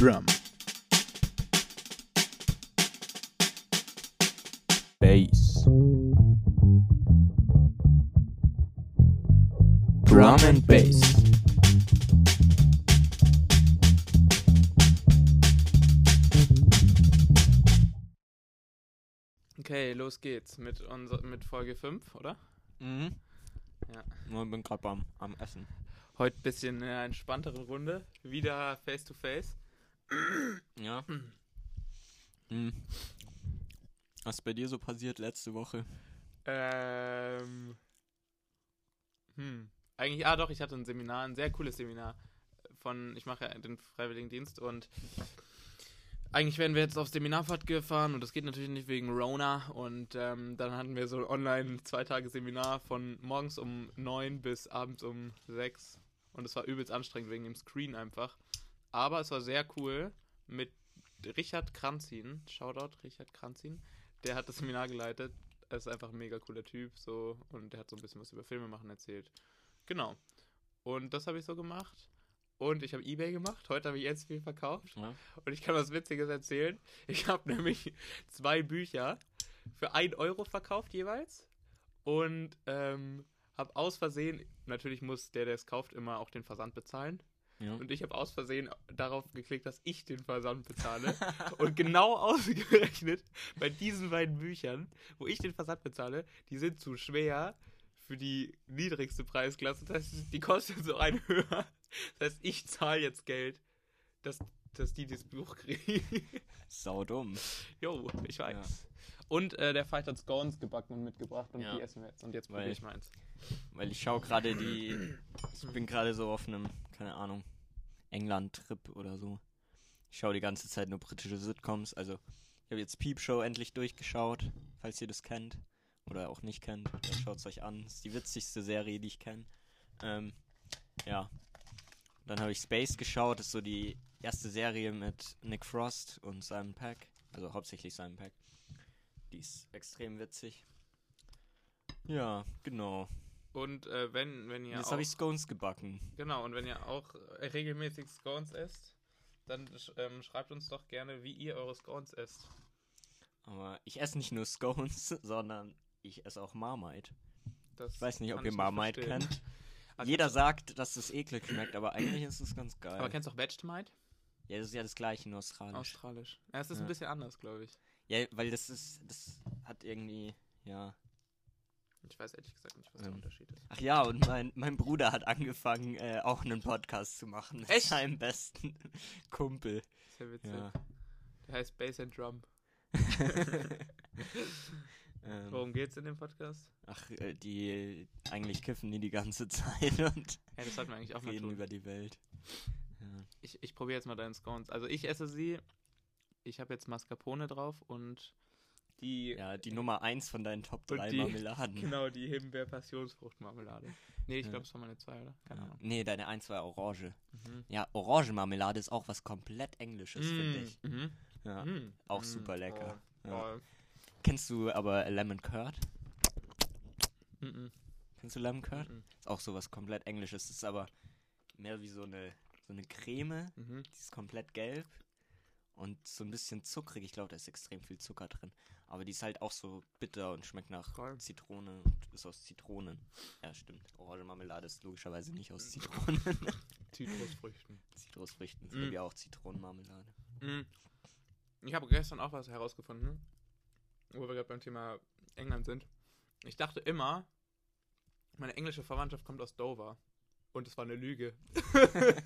Drum. Bass. Drum and Bass. Okay, los geht's mit, unser, mit Folge 5, oder? Mhm. Ja. Ich bin gerade am, am Essen. Heute ein bisschen in einer entspannteren Runde. Wieder face to face. Ja. Mhm. Was ist bei dir so passiert letzte Woche? Ähm. Hm. Eigentlich, ah doch, ich hatte ein Seminar, ein sehr cooles Seminar. Von, ich mache ja den Freiwilligendienst und eigentlich wären wir jetzt auf Seminarfahrt gefahren und das geht natürlich nicht wegen Rona. Und ähm, dann hatten wir so online zwei Tage Seminar von morgens um 9 bis abends um 6. Und es war übelst anstrengend wegen dem Screen einfach. Aber es war sehr cool mit Richard Kranzin. Shoutout, Richard Kranzin. Der hat das Seminar geleitet. Er ist einfach ein mega cooler Typ. so Und der hat so ein bisschen was über Filme machen erzählt. Genau. Und das habe ich so gemacht. Und ich habe Ebay gemacht. Heute habe ich jetzt viel verkauft. Ja. Und ich kann was Witziges erzählen. Ich habe nämlich zwei Bücher für 1 Euro verkauft jeweils. Und ähm, habe aus Versehen, natürlich muss der, der es kauft, immer auch den Versand bezahlen. Ja. Und ich habe aus Versehen darauf geklickt, dass ich den Versand bezahle. und genau ausgerechnet bei diesen beiden Büchern, wo ich den Versand bezahle, die sind zu schwer für die niedrigste Preisklasse. Das heißt, die kosten so ein höher. Das heißt, ich zahle jetzt Geld, dass, dass die das Buch kriegen. Sau dumm. Jo, ich weiß. Und äh, der Fight hat Scones gebacken und mitgebracht und Ja. die essen wir jetzt. Und jetzt Weil- probiere ich meins. Weil ich schaue gerade die. Ich bin gerade so auf einem, keine Ahnung, England-Trip oder so. Ich schaue die ganze Zeit nur britische Sitcoms. Also, ich habe jetzt Peep Show endlich durchgeschaut, falls ihr das kennt. Oder auch nicht kennt. Dann schaut es euch an. ist die witzigste Serie, die ich kenne. Ähm, ja. Dann habe ich Space geschaut. Das ist so die erste Serie mit Nick Frost und Simon Peck. Also hauptsächlich Simon Peck. Die ist extrem witzig. Ja, genau. Und äh, wenn, wenn ihr Jetzt habe ich Scones gebacken. genau, und wenn ihr auch äh, regelmäßig Scones esst, dann sch- ähm, schreibt uns doch gerne, wie ihr eure Scones esst. Aber ich esse nicht nur Scones, sondern ich esse auch Marmite. Das Ich weiß nicht, ob ihr Marmite verstehen. kennt. Ah, Jeder sagt, dass es eklig schmeckt, aber eigentlich ist es ganz geil. aber kennst du auch Vegemite? ja, das ist ja das gleiche in Australisch. Australisch. Ja, es ist Ja. ein bisschen anders, glaube ich. Ja, weil das ist, das hat irgendwie, ja. Ich weiß ehrlich gesagt nicht, was der Ähm. Unterschied ist. Ach ja, und mein, mein Bruder hat angefangen, äh, auch einen Podcast zu machen. Mit Echt? seinem besten Kumpel. Ja witzig. Ja. Der heißt Bass and Drum. ähm, Worum geht's in dem Podcast? ach, äh, die, eigentlich kiffen die die ganze Zeit und Ja, das sollten wir eigentlich auch mal reden tun. über die Welt. Ja. Ich, ich probiere jetzt mal deinen Scones. Also ich esse sie. Ich habe jetzt Mascarpone drauf und die Ja, die Nummer 1 von deinen Top Und 3 die- Marmeladen. genau die Himbeer-Passionsfruchtmarmelade. Nee, ich glaube, es war meine zwei, oder? Keine. Ahnung. Nee, deine 1 war Orange. Mhm. Ja, Orangenmarmelade ist auch was komplett Englisches, finde ich. Mhm. Ja. Mhm. Auch Mhm. super lecker. Oh. Ja. Oh. Kennst du aber Lemon Curd? Mhm. Kennst du Lemon Curd? Mhm. Ist auch sowas komplett Englisches. Ist aber mehr wie so eine, so eine Creme. Mhm. Die ist komplett gelb. Und so ein bisschen zuckrig. Ich glaube, da ist extrem viel Zucker drin. Aber die ist halt auch so bitter und schmeckt nach Geil. Zitrone und ist aus Zitronen. Ja, stimmt. Orangenmarmelade ist logischerweise nicht aus Zitronen. Zitrusfrüchten. Zitrusfrüchten ist Mm. mm. ja auch Zitronenmarmelade. Mhm. Ich habe gestern auch was herausgefunden, wo wir gerade beim Thema England sind. Ich dachte immer, meine englische Verwandtschaft kommt aus Dover. Und es war eine Lüge.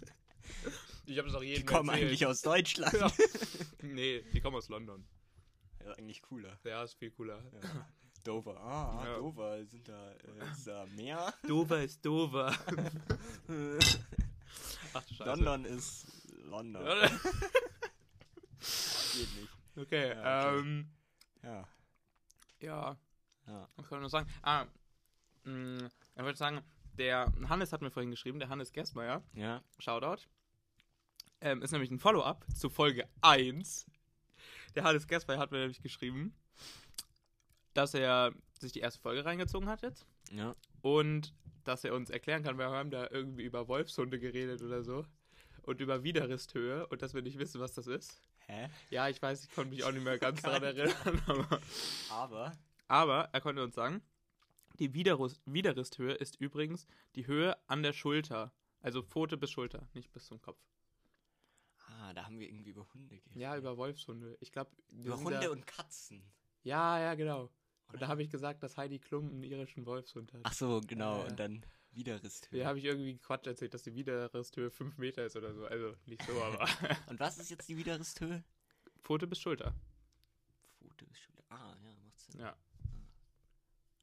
ich habe es auch jedem Die kommen erzählt. eigentlich aus Deutschland. Ja. Nee, die kommen aus London. Ja, eigentlich cooler. Ja, ist viel cooler. Ja. Dover. Ah, Ja. Dover. Sind da, äh, ist da Meer? Dover ist Dover. Ach du Scheiße. London ist London. Geht nicht. Okay, Ja, okay. ähm, Ja. ja, Ja. was kann man noch sagen? Ah, mh, ich würde sagen, der Hannes hat mir vorhin geschrieben, der Hannes Gerstmeier, Ja. Shoutout, ähm, ist nämlich ein Follow-up zu Folge 1. Der Hannes Gerstmeier hat mir nämlich geschrieben, dass er sich die erste Folge reingezogen hat jetzt Ja. und dass er uns erklären kann, wir haben da irgendwie über Wolfshunde geredet oder so. und über Widerristhöhe und dass wir nicht wissen, was das ist. Hä? Ja, ich weiß, ich konnte mich auch nicht mehr ganz daran erinnern, aber, Aber. aber er konnte uns sagen, die Widerrus Widerristhöhe ist übrigens die Höhe an der Schulter. Also Pfote bis Schulter, nicht bis zum Kopf. Ah, da haben wir irgendwie über Hunde geredet. Ja, über Wolfshunde. Ich glaube, über Hunde und Katzen. Ja, ja, genau. Und Oder? da habe ich gesagt, dass Heidi Klum einen irischen Wolfshund hat. Ach so, genau. Äh, und dann Widerristhöhe. Ja, habe ich irgendwie Quatsch erzählt, dass die Widerristhöhe 5 Meter ist oder so. Also nicht so, aber Und was ist jetzt die Widerristhöhe? Pfote bis Schulter. Pfote bis Schulter. Ah, ja, macht Sinn. Ja.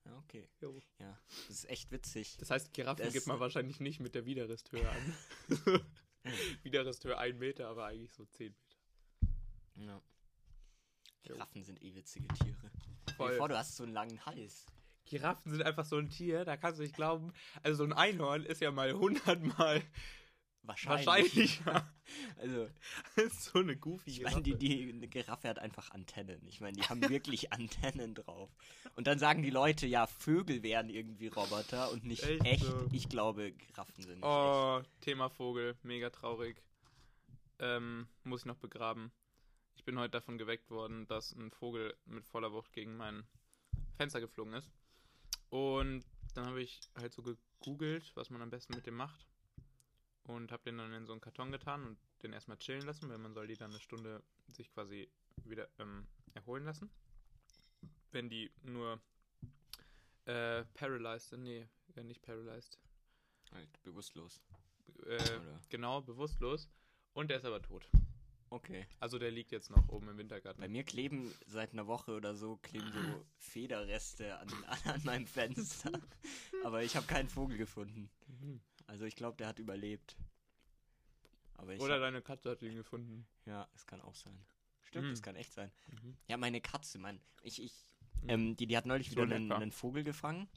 Ja, okay. Jo. Ja, das ist echt witzig. Das heißt, Giraffen Das- gibt man wahrscheinlich nicht mit der Widerristhöhe an. Widerristhöhe 1 Meter, aber eigentlich so 10 Meter. Ja. Giraffen sind eh witzige Tiere. Voll. dir vor, du hast so einen langen Hals. Giraffen sind einfach so ein Tier, da kannst du nicht glauben. Also so ein Einhorn ist ja mal 100 Wahrscheinlich. wahrscheinlicher Also, als so eine goofy ich meine, die, die Giraffe hat einfach Antennen. Ich meine, die haben wirklich Antennen drauf. Und dann sagen die Leute, ja, Vögel wären irgendwie Roboter und nicht Echt echt. so? Ich glaube, Giraffen sind nicht Oh, Thema Vogel, mega traurig. Ähm, muss ich noch begraben. Ich bin heute davon geweckt worden, dass ein Vogel mit voller Wucht gegen mein Fenster geflogen ist. Und dann habe ich halt so gegoogelt, was man am besten mit dem macht. Und habe den dann in so einen Karton getan und den erstmal chillen lassen, weil man soll die dann eine Stunde sich quasi wieder ähm, erholen lassen. Wenn die nur äh, paralyzed sind, nee, nicht paralyzed. Halt bewusstlos. äh, genau, bewusstlos. Und der ist aber tot. Okay. Also der liegt jetzt noch oben im Wintergarten. Bei mir kleben seit einer Woche oder so kleben so Federreste an, an meinem Fenster. Aber ich habe keinen Vogel gefunden. Mhm. Also ich glaube, der hat überlebt. Oder hab, deine Katze hat ihn gefunden. ja, es kann auch sein. Stimmt, Mhm. es kann echt sein. Mhm. Ja, meine Katze, Mann. Ich, ich, Mhm. ähm, die, die hat neulich So wieder einen, einen Vogel gefangen.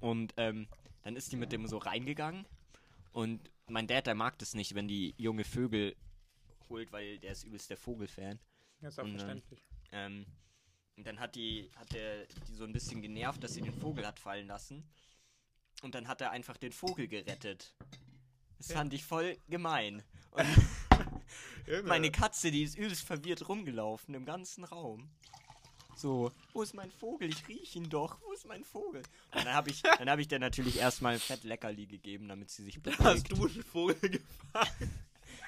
Und ähm, dann ist die mit dem so reingegangen. Und mein Dad, der mag das nicht, wenn die junge Vögel holt, weil der ist übelst der Vogelfan. Ja, ist auch Und, verständlich. Ähm, und dann hat die, hat der die so ein bisschen genervt, dass sie den Vogel hat fallen lassen. Und dann hat er einfach den Vogel gerettet. Das Ja. fand ich voll gemein. Und meine Katze, die ist übelst verwirrt rumgelaufen im ganzen Raum. So, wo ist mein Vogel? Ich riech ihn doch. Wo ist mein Vogel? Und dann habe ich, dann hab ich der natürlich erstmal ein Fett Leckerli gegeben, damit sie sich Da hast beruhigt. du einen Vogel gefangen.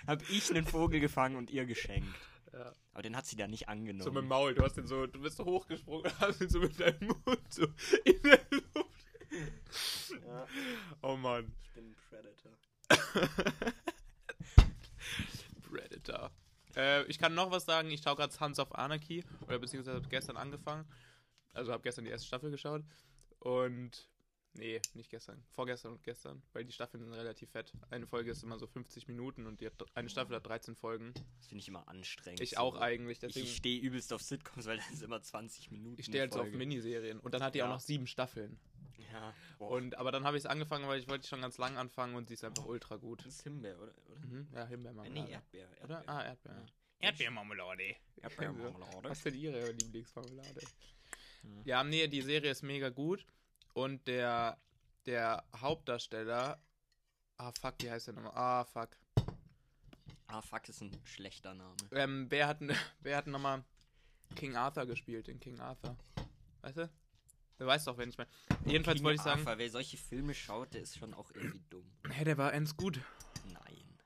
Hab ich einen Vogel gefangen und ihr geschenkt. Ja. Aber den hat sie dann nicht So mit angenommen. dem Maul. Du hast den so, du bist so hochgesprungen und hast ihn so mit deinem Mund so in der Luft. Ja, Oh Mann. ich bin ein Predator. Predator. Äh, ich kann noch was sagen. Ich schaue gerade Sons of Anarchy. Oder beziehungsweise habe gestern angefangen. Also habe gestern die erste Staffel geschaut. Und. Nee, nicht gestern. Vorgestern und gestern. Weil die Staffeln sind relativ fett. Eine Folge ist immer so 50 Minuten und die hat, eine Staffel hat 13 Folgen. Das finde ich immer anstrengend. Ich so. auch eigentlich. Ich, Deswegen, ich stehe übelst auf Sitcoms, weil das ist immer 20 Minuten. ich stehe halt so auf. Miniserien. Und dann hat die auch Ja. noch sieben Staffeln. Ja. Boah. Und, aber dann habe ich es angefangen, weil ich wollte schon ganz lang anfangen und sie ist einfach ultra gut. das ist Himbeer, oder? oder? Mhm. Ja, Himbeermarmelade. nee, Erdbeer. Erdbeer. Oder? Ah, Erdbeer. Ja. Erdbeermarmelade. Erdbeermarmelade. Was ist denn ihre Lieblingsmarmelade? Ja. Ja, nee, die Serie ist mega gut. Und der, der Hauptdarsteller. Ah, fuck, wie heißt der nochmal? Ah, fuck. Ah, fuck, ist ein schlechter Name. Ähm, wer hat, wer hat nochmal King Arthur gespielt in King Arthur? Weißt du? Du weißt doch, wenn ich meine. Jedenfalls King wollte ich sagen. Arthur, wer solche Filme schaut, der ist schon auch irgendwie dumm. Hä, der war ends gut. Nein.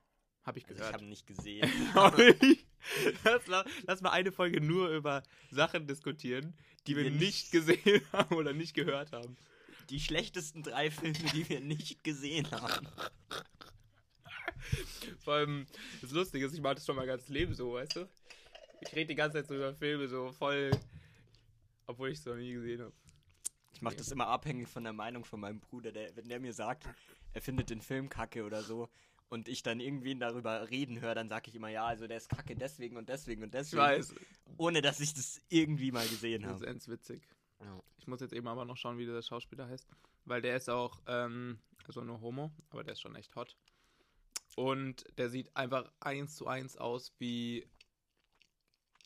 Hab ich Also ich gehört. habe ihn nicht gesehen. lass, mal- lass mal eine Folge nur über Sachen diskutieren, die wir wir nicht nicht- gesehen haben oder nicht gehört haben. Die schlechtesten drei Filme, die wir nicht gesehen haben. Vor allem, das Lustige ist, ich mache das schon mal ganz Leben so, weißt du? Ich rede die ganze Zeit so über Filme so voll, obwohl ich es noch nie gesehen habe. Ich mache das immer abhängig von der Meinung von meinem Bruder, der, wenn der mir sagt, er findet den Film kacke oder so und ich dann irgendwen darüber reden höre, dann sage ich immer, ja, also der ist kacke deswegen und deswegen und Ich deswegen. weiß, Ohne dass ich das irgendwie mal gesehen das ist habe. ends witzig. Ja. Ich muss jetzt eben aber noch schauen, wie der Schauspieler heißt, weil der ist auch, ähm, also nur Homo, aber der ist schon echt hot. Und der sieht einfach eins zu eins aus wie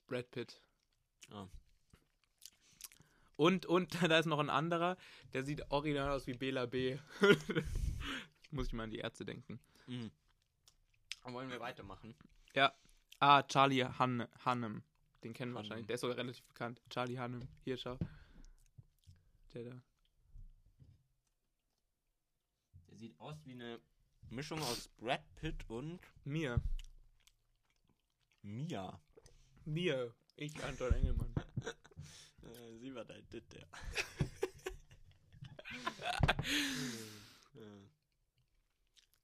Brad Pitt. Ah. Und, und da ist noch ein anderer, der sieht original aus wie Bela B. Muss ich mal an die Ärzte denken. Mhm. Wollen wir weitermachen? Ah, Charlie Han Hannem. Den kennen wir Hannem. wahrscheinlich. Der ist sogar relativ bekannt. Charlie Hannem. Hier, schau. Der da. Der sieht aus wie eine Mischung aus Brad Pitt und Mir. Mia. Mir. Ich, Anton Engelmann. Äh, sie war dein Dit, der.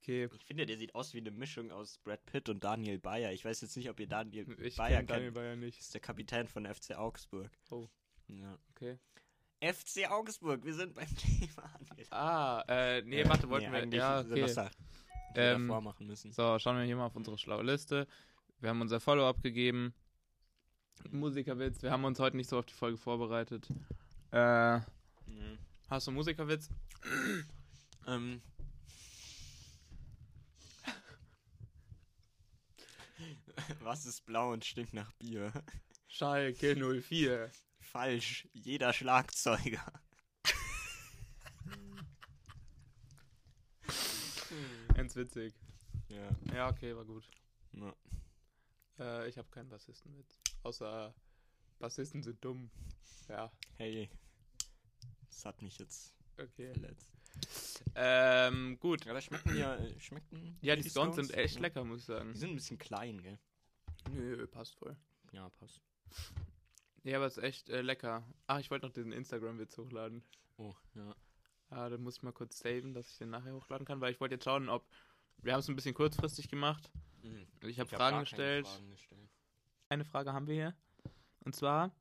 Okay. Ich finde, der sieht aus wie eine Mischung aus Brad Pitt und Daniel Bayer. Ich weiß jetzt nicht, ob ihr Daniel Ich Bayer kenne Daniel kennt. Bayer Das nicht. ist der Kapitän von FC Augsburg. Oh. Ja. Okay. FC Augsburg, wir sind beim Thema. Ah, äh, nee, warte, wollten wir. eigentlich Ja, das okay. Wir Ähm, davor machen müssen. So, schauen wir hier mal auf unsere schlaue Liste. Wir haben unser Follow-up gegeben. Musikerwitz. Wir haben uns heute nicht so auf die Folge vorbereitet. Äh, Mhm. hast du einen Musikerwitz? Ähm. Was ist blau und stinkt nach Bier? Schalke 04. Falsch, jeder Schlagzeuger. Ganz witzig. Ja. Ja, okay, war gut. ja. Äh, ich habe keinen Bassistenwitz. Außer Bassisten sind dumm. Ja, Hey. Das hat mich jetzt okay. verletzt. Ähm, gut. Aber schmecken ja, äh, schmecken. Ja, die Scones sind echt Ja. lecker, muss ich sagen. Die sind ein bisschen klein, gell? Nö, passt voll. Ja, passt. Ja, aber es ist echt äh, lecker. Ach, ich wollte noch diesen Instagram-Witz hochladen. Oh, ja. Ah, dann muss ich mal kurz saven, dass ich den nachher hochladen kann, weil ich wollte jetzt schauen, ob. Wir haben es ein bisschen kurzfristig gemacht. Mhm. Ich habe Ich hab Fragen gestellt. Eine Frage haben wir hier. Und zwar: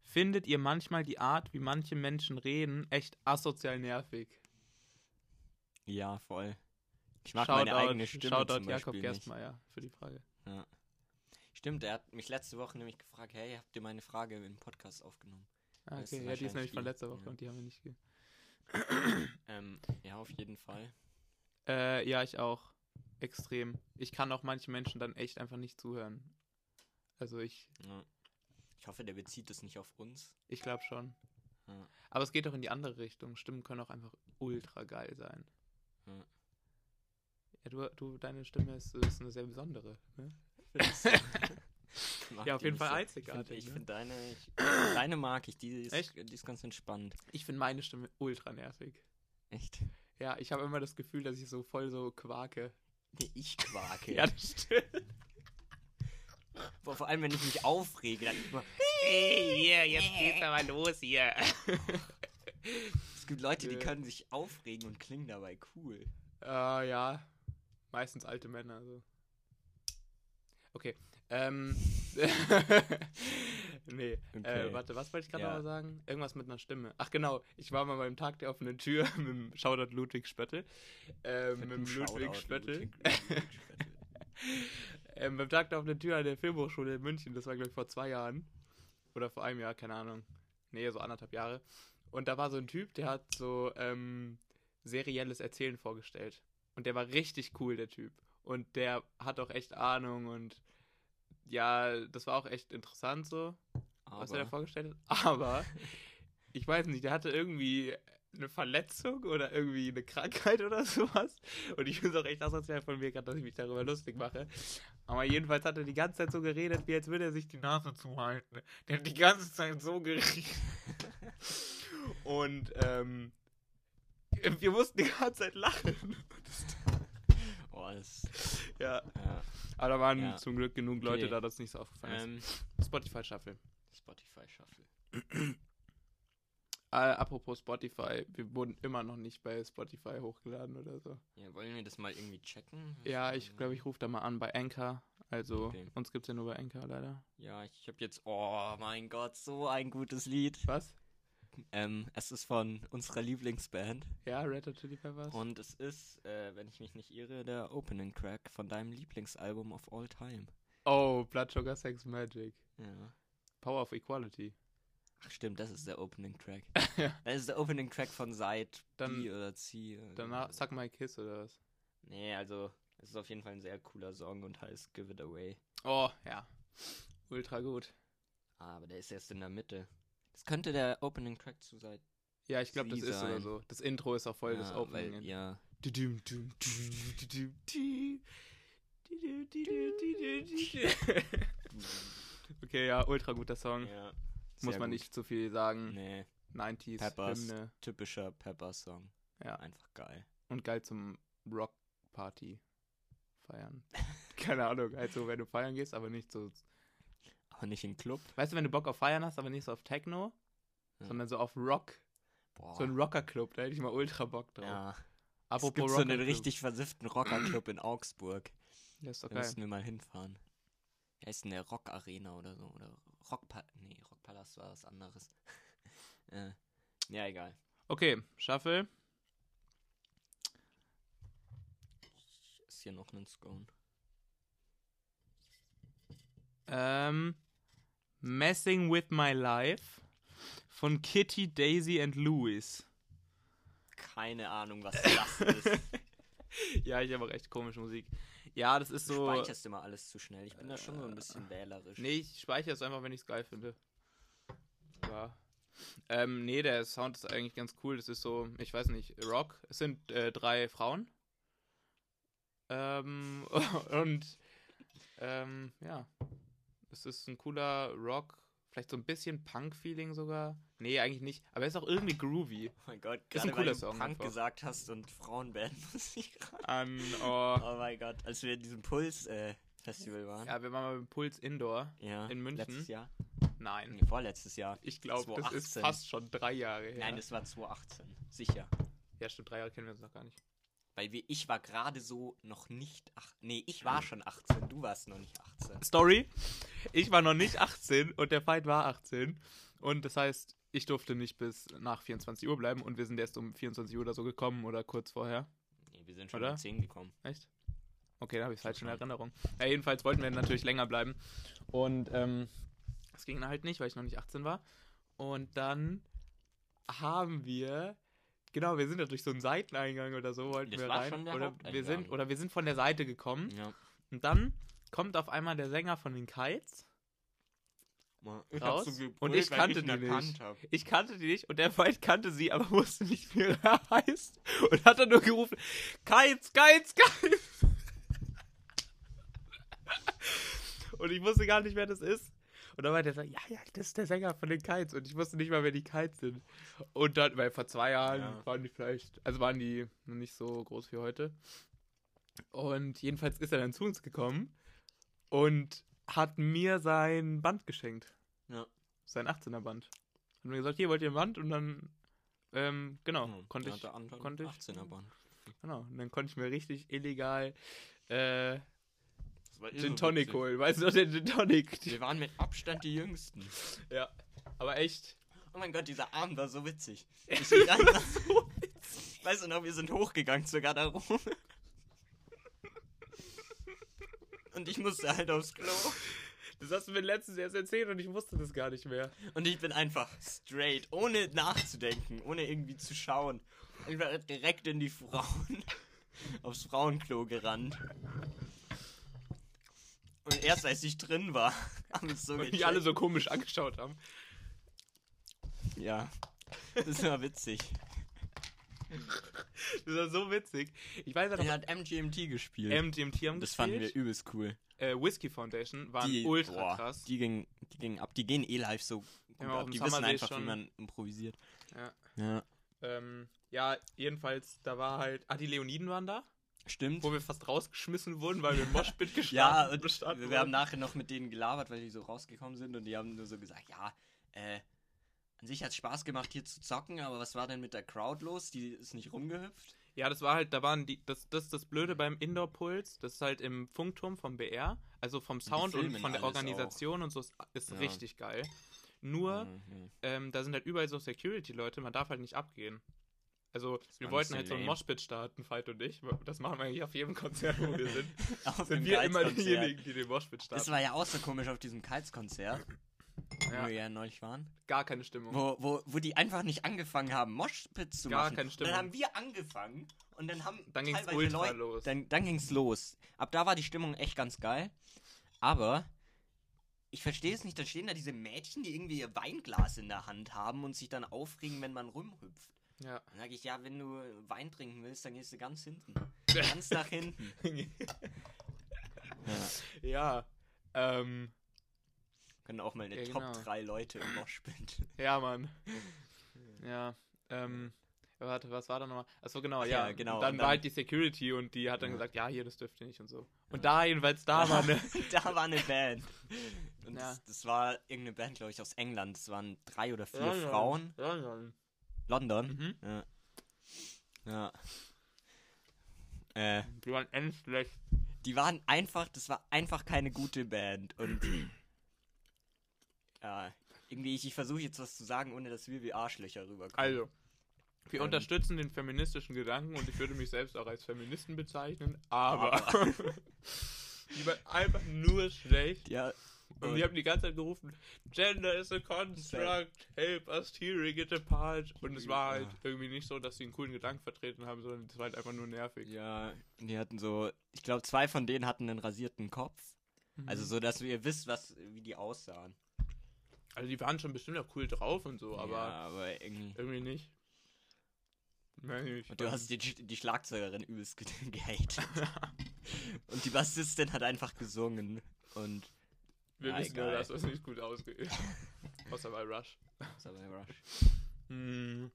Findet ihr manchmal die Art, wie manche Menschen reden, echt asozial nervig? Ja, voll. Ich mag meine eigene Stimme Shoutout zum Jakob Beispiel nicht. Gerstmeier für die Frage. Stimmt, er hat mich letzte Woche nämlich gefragt, hey, habt ihr meine Frage im Podcast aufgenommen? Ah, okay, ja, die ist nämlich von letzter Woche ja. und die haben wir nicht. Ge Ähm, ja, auf jeden Fall. äh, ja, ich auch. Extrem. Ich kann auch manche Menschen dann echt einfach nicht zuhören. Also ich, Ja. Ich hoffe, der bezieht es nicht auf uns. ich glaube schon. Ja. Aber es geht auch in die andere Richtung. Stimmen können auch einfach ultra geil sein. Ja. Ja, du, du, deine Stimme ist, ist eine sehr besondere. Ne? Ja, auf jeden Fall so. einzigartig, Ich ne? finde find deine, ich, deine mag ich, die ist, Echt? die ist ganz entspannt. Ich finde meine Stimme ultra nervig. Echt? Ja, ich habe immer das Gefühl, dass ich so voll so quake. Nee, ich quake. Ja, das stimmt. Boah, vor allem, wenn ich mich aufrege, dann immer, Hey, hier, jetzt geht's aber los hier. es gibt Leute, die können sich aufregen und klingen dabei cool. äh, ja. Meistens alte Männer, so. Okay. Ähm. nee. Okay. Äh, warte, was wollte ich gerade Ja. noch mal sagen? Irgendwas mit einer Stimme. Ach genau, ich war mal beim Tag der offenen Tür mit dem Shoutout Ludwig Spöttel. Ähm, mit dem Ludwig Spöttel. Ähm, beim Tag der offenen Tür an der Filmhochschule in München, das war glaube ich vor zwei Jahren. Oder vor einem Jahr, keine Ahnung. Nee, so anderthalb Jahre. Und da war so ein Typ, der hat so ähm, serielles Erzählen vorgestellt. Und der war richtig cool, der Typ. Und der hat auch echt Ahnung und ja, das war auch echt interessant so was er da Aber, vorgestellt hat. Aber ich weiß nicht, der hatte irgendwie eine Verletzung oder irgendwie eine Krankheit oder sowas. Und ich finde es auch echt asozial von mir gerade, dass ich mich darüber lustig mache. Aber jedenfalls hat er die ganze Zeit so geredet, wie als würde er sich die Nase zuhalten. Der hat die ganze Zeit so geredet. Und ähm, wir mussten die ganze Zeit lachen. oh, das, Ja. ja. Aber da waren Ja. zum Glück genug Leute Okay. da, dass nicht so aufgefallen Ähm, ist. Spotify Shuffle. Spotify Shuffle. Äh, apropos Spotify, wir wurden immer noch nicht bei Spotify hochgeladen oder so. Ja, wollen wir das mal irgendwie checken? Ja, ich glaube, ich rufe da mal an bei Anchor. Also, Okay. uns gibt es ja nur bei Anchor leider. Ja, ich habe jetzt, oh mein Gott, so ein gutes Lied. Was? Ähm, es ist von unserer Lieblingsband Ja, Red Hot Chili Peppers. und es ist, äh, wenn ich mich nicht irre, der Opening Track von deinem Lieblingsalbum of all time. oh, Blood Sugar Sex Magic. Ja. Power of Equality. Ach stimmt, das ist der Opening Track. Ja. Das ist der Opening Track von Seit Dann- B oder C. oder Danach. Suck My Kiss oder was? Nee, also, es ist auf jeden Fall ein sehr cooler Song und heißt Give It Away. Oh, ja. Ultra gut. Aber der ist erst in der Mitte. Das könnte der Opening Track zu Seit. Ja, ich glaube, das ist oder so. Das Intro ist auch voll das ja, Opening. weil, ja, okay, ja, ultra guter Song. Ja, Muss man gut. nicht zu viel sagen. Nee, 90s, Peppers. Hymne. typischer Pepper-Song. Ja. Einfach geil. Und geil zum Rock-Party feiern. Keine Ahnung, halt so, wenn du feiern gehst, aber nicht so. Aber nicht im Club. Weißt du, wenn du Bock auf Feiern hast, aber nicht so auf Techno, Ja. sondern so auf Rock. Boah. So ein Rocker-Club, da hätte ich mal ultra Bock drauf. ja. Es Apropos gibt so einen richtig versifften Rockerclub in Augsburg. Das ist doch Da geil. müssen wir mal hinfahren. Wie heißt denn der Rock Arena oder so? Oder Rockpa nee, Rockpalast war was anderes. äh, ja, egal. Okay, Shuffle. Esse hier noch einen Scone. Ähm, Messing with My Life von Kitty, Daisy and Louis. Keine Ahnung, was das ist. ja, ich habe auch echt komische Musik. Ja, das ist Du so. speicherst immer alles zu schnell. Ich bin da schon so ein bisschen wählerisch. Nee, ich speichere es einfach, wenn ich es geil finde. Ja. Ähm, nee, der Sound ist eigentlich ganz cool. Das ist so, ich weiß nicht, Rock. Es sind äh, drei Frauen. Ähm, und ähm, ja. Es ist ein cooler Rock. Vielleicht so ein bisschen Punk-Feeling sogar. Nee, eigentlich nicht. Aber er ist auch irgendwie groovy. Oh mein Gott, gerade weil du Song Punk einfach. gesagt hast und Frauenband muss ich gerade. An, oh. Oh mein Gott, als wir in diesem Puls-Festival waren. Ja, wir waren mal beim Puls Indoor. Ja, in München. Letztes Jahr? Nein. Nee, vorletztes Jahr. Ich glaube, das ist 2018. fast schon drei Jahre her. Nein, das war 2018. Sicher. ja, stimmt, drei Jahre kennen wir uns noch gar nicht. Weil wir, ich war gerade so noch nicht. Ach, nee, ich war schon 18, du warst noch nicht 18. Story. Ich war noch nicht 18 und der Fight war 18. Und das heißt, ich durfte nicht bis nach 24 Uhr bleiben und wir sind erst um 24 Uhr oder so gekommen oder kurz vorher. Nee, wir sind schon Oder? um 10 gekommen. Echt? Okay, da habe ich falsch in schon. Erinnerung. Ja, jedenfalls wollten wir natürlich länger bleiben. Und ähm, das ging halt nicht, weil ich noch nicht 18 war. Und dann haben wir. Genau, wir sind da durch so einen Seiteneingang oder so wollten Das wir rein. oder wir sind oder wir sind von der Seite gekommen Ja. und dann kommt auf einmal der Sänger von den Kites Ich Raus. so gebrüllt, Und ich kannte ihn die nicht. hab. Ich kannte die nicht und der Fight kannte sie, aber wusste nicht, wie er heißt. Und hat dann nur gerufen, Kites, Kites, Kites. Und ich wusste gar nicht, wer das ist. Und dann meinte er so, ja, ja, das ist der Sänger von den Kites. Und ich wusste nicht mal, wer die Kites sind. Und dann, weil vor zwei Jahren Ja. waren die vielleicht, also waren die noch nicht so groß wie heute. Und jedenfalls ist er dann zu uns gekommen und hat mir sein Band geschenkt Ja. sein 18er Band. Hat mir gesagt, hier wollt ihr ein Band und dann, ähm, genau, Hm, konnte da ich, konnte ich- 18er Band. genau, und dann konnte ich mir richtig illegal, äh, war Gin Tonic witzig. holen, weißt du noch, den Gin Tonic. Wir waren mit Abstand die Jüngsten. ja, aber echt. Oh mein Gott, dieser Abend war so witzig. Ich bin einfach so witzig. Weißt du noch, wir sind hochgegangen zur Garderobe. Und ich musste halt aufs Klo. Das hast du mir letztens erst erzählt und ich wusste das gar nicht mehr. Und ich bin einfach straight, ohne nachzudenken, ohne irgendwie zu schauen, einfach direkt in die Frauen, aufs Frauenklo gerannt. Und erst als ich drin war, haben es so Und die alle so komisch angeschaut haben. Ja, das war witzig. Das war so witzig. Ich weiß noch, hat MGMT gespielt. MGMT haben das fanden wir gespielt. übelst cool. Äh, Whiskey Foundation waren Die, ultra boah, krass. Die gingen, die gingen ab. Die gehen eh live so gut Ja, ab. Die wissen einfach, schon. wie man improvisiert. Ja. Ja. Ähm, ja, jedenfalls, da war halt, ah, die Leoniden waren da. Stimmt. wo wir fast rausgeschmissen wurden, weil wir im Moshpit gestartet Ja, und wir haben nachher noch mit denen gelabert, weil die so rausgekommen sind und die haben nur so gesagt, ja, äh, an sich hat Spaß gemacht hier zu zocken, aber was war denn mit der Crowd los? Die ist nicht rumgehüpft. Ja, das war halt, da waren die, das, das ist das Blöde beim Indoor-Puls, das ist halt im Funkturm vom BR, also vom Sound und, von der Organisation und so, ist, ist Ja. richtig geil. Nur, Mhm. ähm, da sind halt überall so Security-Leute, man darf halt nicht abgehen. Also, wir war ein wollten halt so bisschen ein lame. Moshpit starten, Fight und ich. Das machen wir eigentlich auf jedem Konzert, wo wir sind. Sind wir immer diejenigen, die den Moshpit starten. Das war ja auch so komisch auf diesem Kites-Konzert, wo ja, wir ja neulich waren. gar keine Stimmung. Wo, wo, wo die einfach nicht angefangen haben, Moshpits zu Gar machen. keine Und Stimmung. Dann haben wir angefangen und dann haben Dann ging's ultra Leute, los. Dann, dann ging's los. Ab da war die Stimmung echt ganz geil. Aber ich verstehe es nicht, da stehen da diese Mädchen, die irgendwie ihr Weinglas in der Hand haben und sich dann aufregen, wenn man rumhüpft. Ja. Dann sage ich, ja, wenn du Wein trinken willst, dann gehst du ganz hinten. Ganz nach hinten. Ja. ja. Ähm, Können auch mal eine Ja, Top genau. 3 Leute im Moshpit. ja, Mann. Ja. Ähm, warte, was war da nochmal? Achso, genau, ja. ja, genau, dann und war dann- halt die Security und die hat dann Ja. gesagt, ja, hier, das dürft ihr nicht und so. Und Ja. da jedenfalls da war eine. da war eine Band. Und Ja. das, das war irgendeine Band, glaube ich, aus England. Es waren drei oder vier. Frauen. London. London. Mhm. Ja. Ja. Äh, Die waren endschlecht. die waren einfach, das war einfach keine gute Band. Und ja, irgendwie, ich, ich versuche jetzt was zu sagen, ohne dass wir wie Arschlöcher rüberkommen. Also, wir Ähm. unterstützen den feministischen Gedanken und ich würde mich selbst auch als Feministen bezeichnen, aber, die waren einfach nur schlecht. ja, Und wir haben die ganze Zeit gerufen, Gender is a construct, help us tearing it apart. Und es war halt irgendwie nicht so, dass sie einen coolen Gedanken vertreten haben, sondern es war halt einfach nur nervig. ja, die hatten so, ich glaube, zwei von denen hatten einen rasierten Kopf. Mhm. Also so, dass ihr wisst, was, wie die aussahen. Also die waren schon bestimmt auch cool drauf und so, aber ja, aber irgendwie. irgendwie nicht. Nein. Und du hast die, die Schlagzeugerin übelst ge gehatet. und die Bassistin hat einfach gesungen. Und Wir Ja, wissen ja, egal. dass das nicht gut ausgeht. Außer bei Rush. war bei Rush. Hm.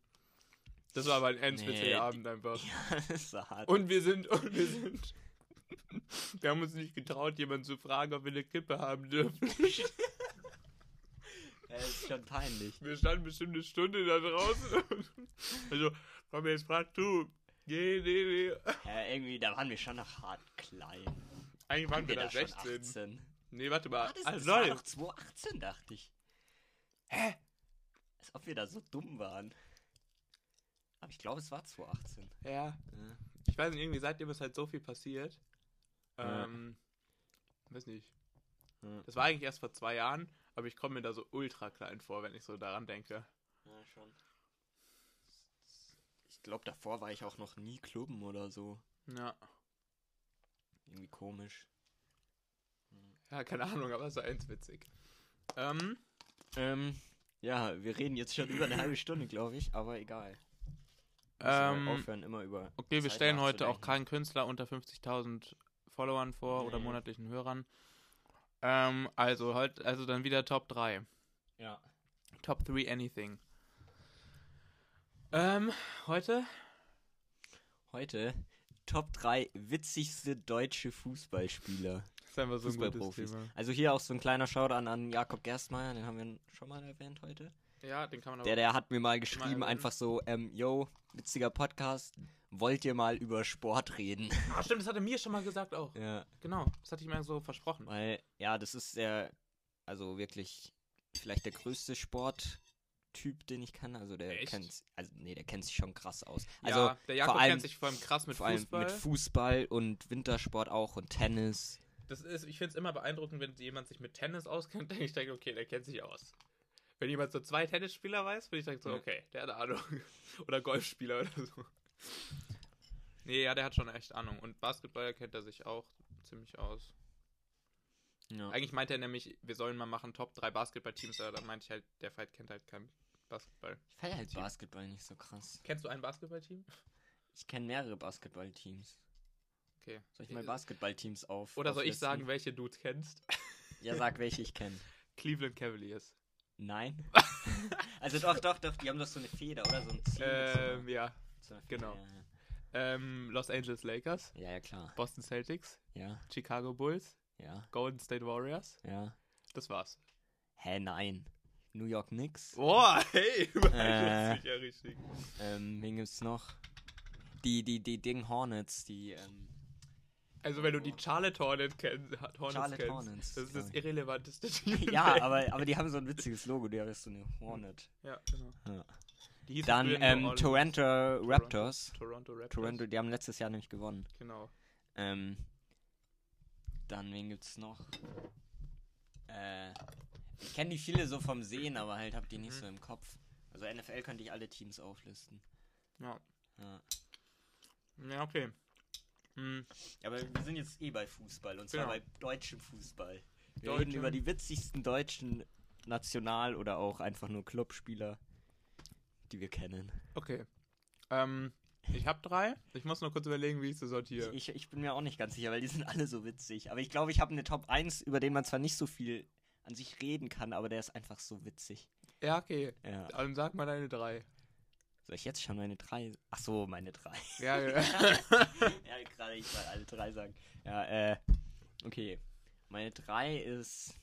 Das war aber ein endspitziger Nee, Abend einfach. Ja, das war hart. Und wir sind, und wir sind. Wir haben uns nicht getraut, jemanden zu fragen, ob wir eine Kippe haben dürfen. Ja, das ist schon peinlich. Wir standen bestimmt eine Stunde da draußen. Also, komm, jetzt frag du. Nee, nee, nee. Ja, irgendwie, da waren wir schon noch hart klein. Eigentlich waren wir wir da schon 16. 18? Nee, warte mal. Ah, das, Ah, das war doch 2018, dachte ich. Hä? Als ob wir da so dumm waren. Aber ich glaube, es war 2018. Ja. Ja. Ich weiß nicht, irgendwie seitdem ist halt so viel passiert. Ja. Ähm, weiß nicht. Ja. Das war eigentlich erst vor zwei Jahren, aber ich komme mir da so ultra klein vor, wenn ich so daran denke. Ja, schon. Ich glaube, davor war ich auch noch nie klubben oder so. Ja. Irgendwie komisch. Ja, keine Ahnung, aber es war eins witzig. Ähm, Ähm, ja, wir reden jetzt schon über eine halbe Stunde, glaube ich, aber egal. Wir ähm, halt aufhören, immer über. okay, wir Zeit stellen heute auch keinen Künstler unter 50.000 Followern vor oder Nee. monatlichen Hörern. Ähm, also, heute, also dann wieder Top 3. Ja. Top 3 Anything. Ähm, heute? Heute Top 3 witzigste deutsche Fußballspieler. Ist einfach so ein gutes. Thema. Also hier auch so ein kleiner Shoutout an Jakob Gerstmeier, den haben wir schon mal erwähnt heute. Ja, den kann man aber. Der, der hat mir mal geschrieben, erwähnen. einfach so, ähm, yo, witziger Podcast, wollt ihr mal über Sport reden? Ah, stimmt, das hat er mir schon mal gesagt auch. ja. Genau, das hatte ich mir so versprochen. Weil, ja, das ist der, also wirklich vielleicht der größte Sporttyp, den ich kann. Also der Echt? kennt, also nee, der kennt sich schon krass aus. Also ja, der Jakob vor allem- kennt sich vor allem krass mit vor allem Fußball. mit Fußball und Wintersport auch und Tennis. Das ist, ich finde es immer beeindruckend, wenn jemand sich mit Tennis auskennt, denke ich denke, okay, der kennt sich aus. Wenn jemand so zwei Tennisspieler weiß, würde ich sagen so, okay, der hat Ahnung. oder Golfspieler oder so. Nee, ja, der hat schon echt Ahnung. Und Basketball kennt er sich auch ziemlich aus. Ja. Eigentlich meinte er nämlich, wir sollen mal machen Top 3 Basketballteams, aber dann meinte ich halt, der Fight kennt halt kein Basketball. Ich feiere halt Team. Basketball nicht so krass. Kennst du ein Basketballteam? Ich kenne mehrere Basketballteams. Okay. Soll ich mal Basketballteams auf? Oder soll ich sagen, welche du kennst? Ja, sag, welche ich kenne. Cleveland Cavaliers. Nein. also doch, doch, doch, die haben doch so eine Feder, oder? So ein Ziel. Ähm, mit ja. so, so genau. Ähm, Los Angeles Lakers, Ja, ja, klar. Boston Celtics, Ja, Chicago Bulls, ja, Golden State Warriors. ja. Das war's. Hä, nein. New York Knicks. Boah, hey, Äh. ja richtig. Ähm, wen gibt's noch? Die, die, die Ding Hornets, die, ähm, Also wenn du die Charlotte Hornet kenn, Hornets Charlotte kennst, Hornets, das ist das ich. irrelevanteste Team. ja, aber, aber die haben so ein witziges Logo, die haben so eine Hornet. Ja, genau. Ja. Dann, ähm, Orleans. Toronto Raptors. Toronto Raptors. Toronto, die haben letztes Jahr nämlich gewonnen. Genau. Ähm, dann, wen gibt's noch? Äh, ich kenne die viele so vom Sehen, aber halt hab die nicht Mhm. so im Kopf. Also NFL könnte ich alle Teams auflisten. Ja. Ja. Ja, okay. Hm. Aber wir sind jetzt eh bei Fußball und zwar Genau. bei deutschem Fußball. Wir Deutschem. reden über die witzigsten deutschen National- oder auch einfach nur Clubspieler, die wir kennen. Okay. Ähm, Ich habe drei. Ich muss noch kurz überlegen, wie ich sie sortiere. Ich, ich bin mir auch nicht ganz sicher, weil die sind alle so witzig. Aber ich glaube, ich habe eine Top 1, über den man zwar nicht so viel an sich reden kann, aber der ist einfach so witzig. Ja, okay. Ja. Dann sag mal deine drei. Soll ich jetzt schon meine drei? Ach so, meine drei. Ja, ja. ja, gerade ich mal alle drei sagen. Ja, äh, okay. Meine drei ist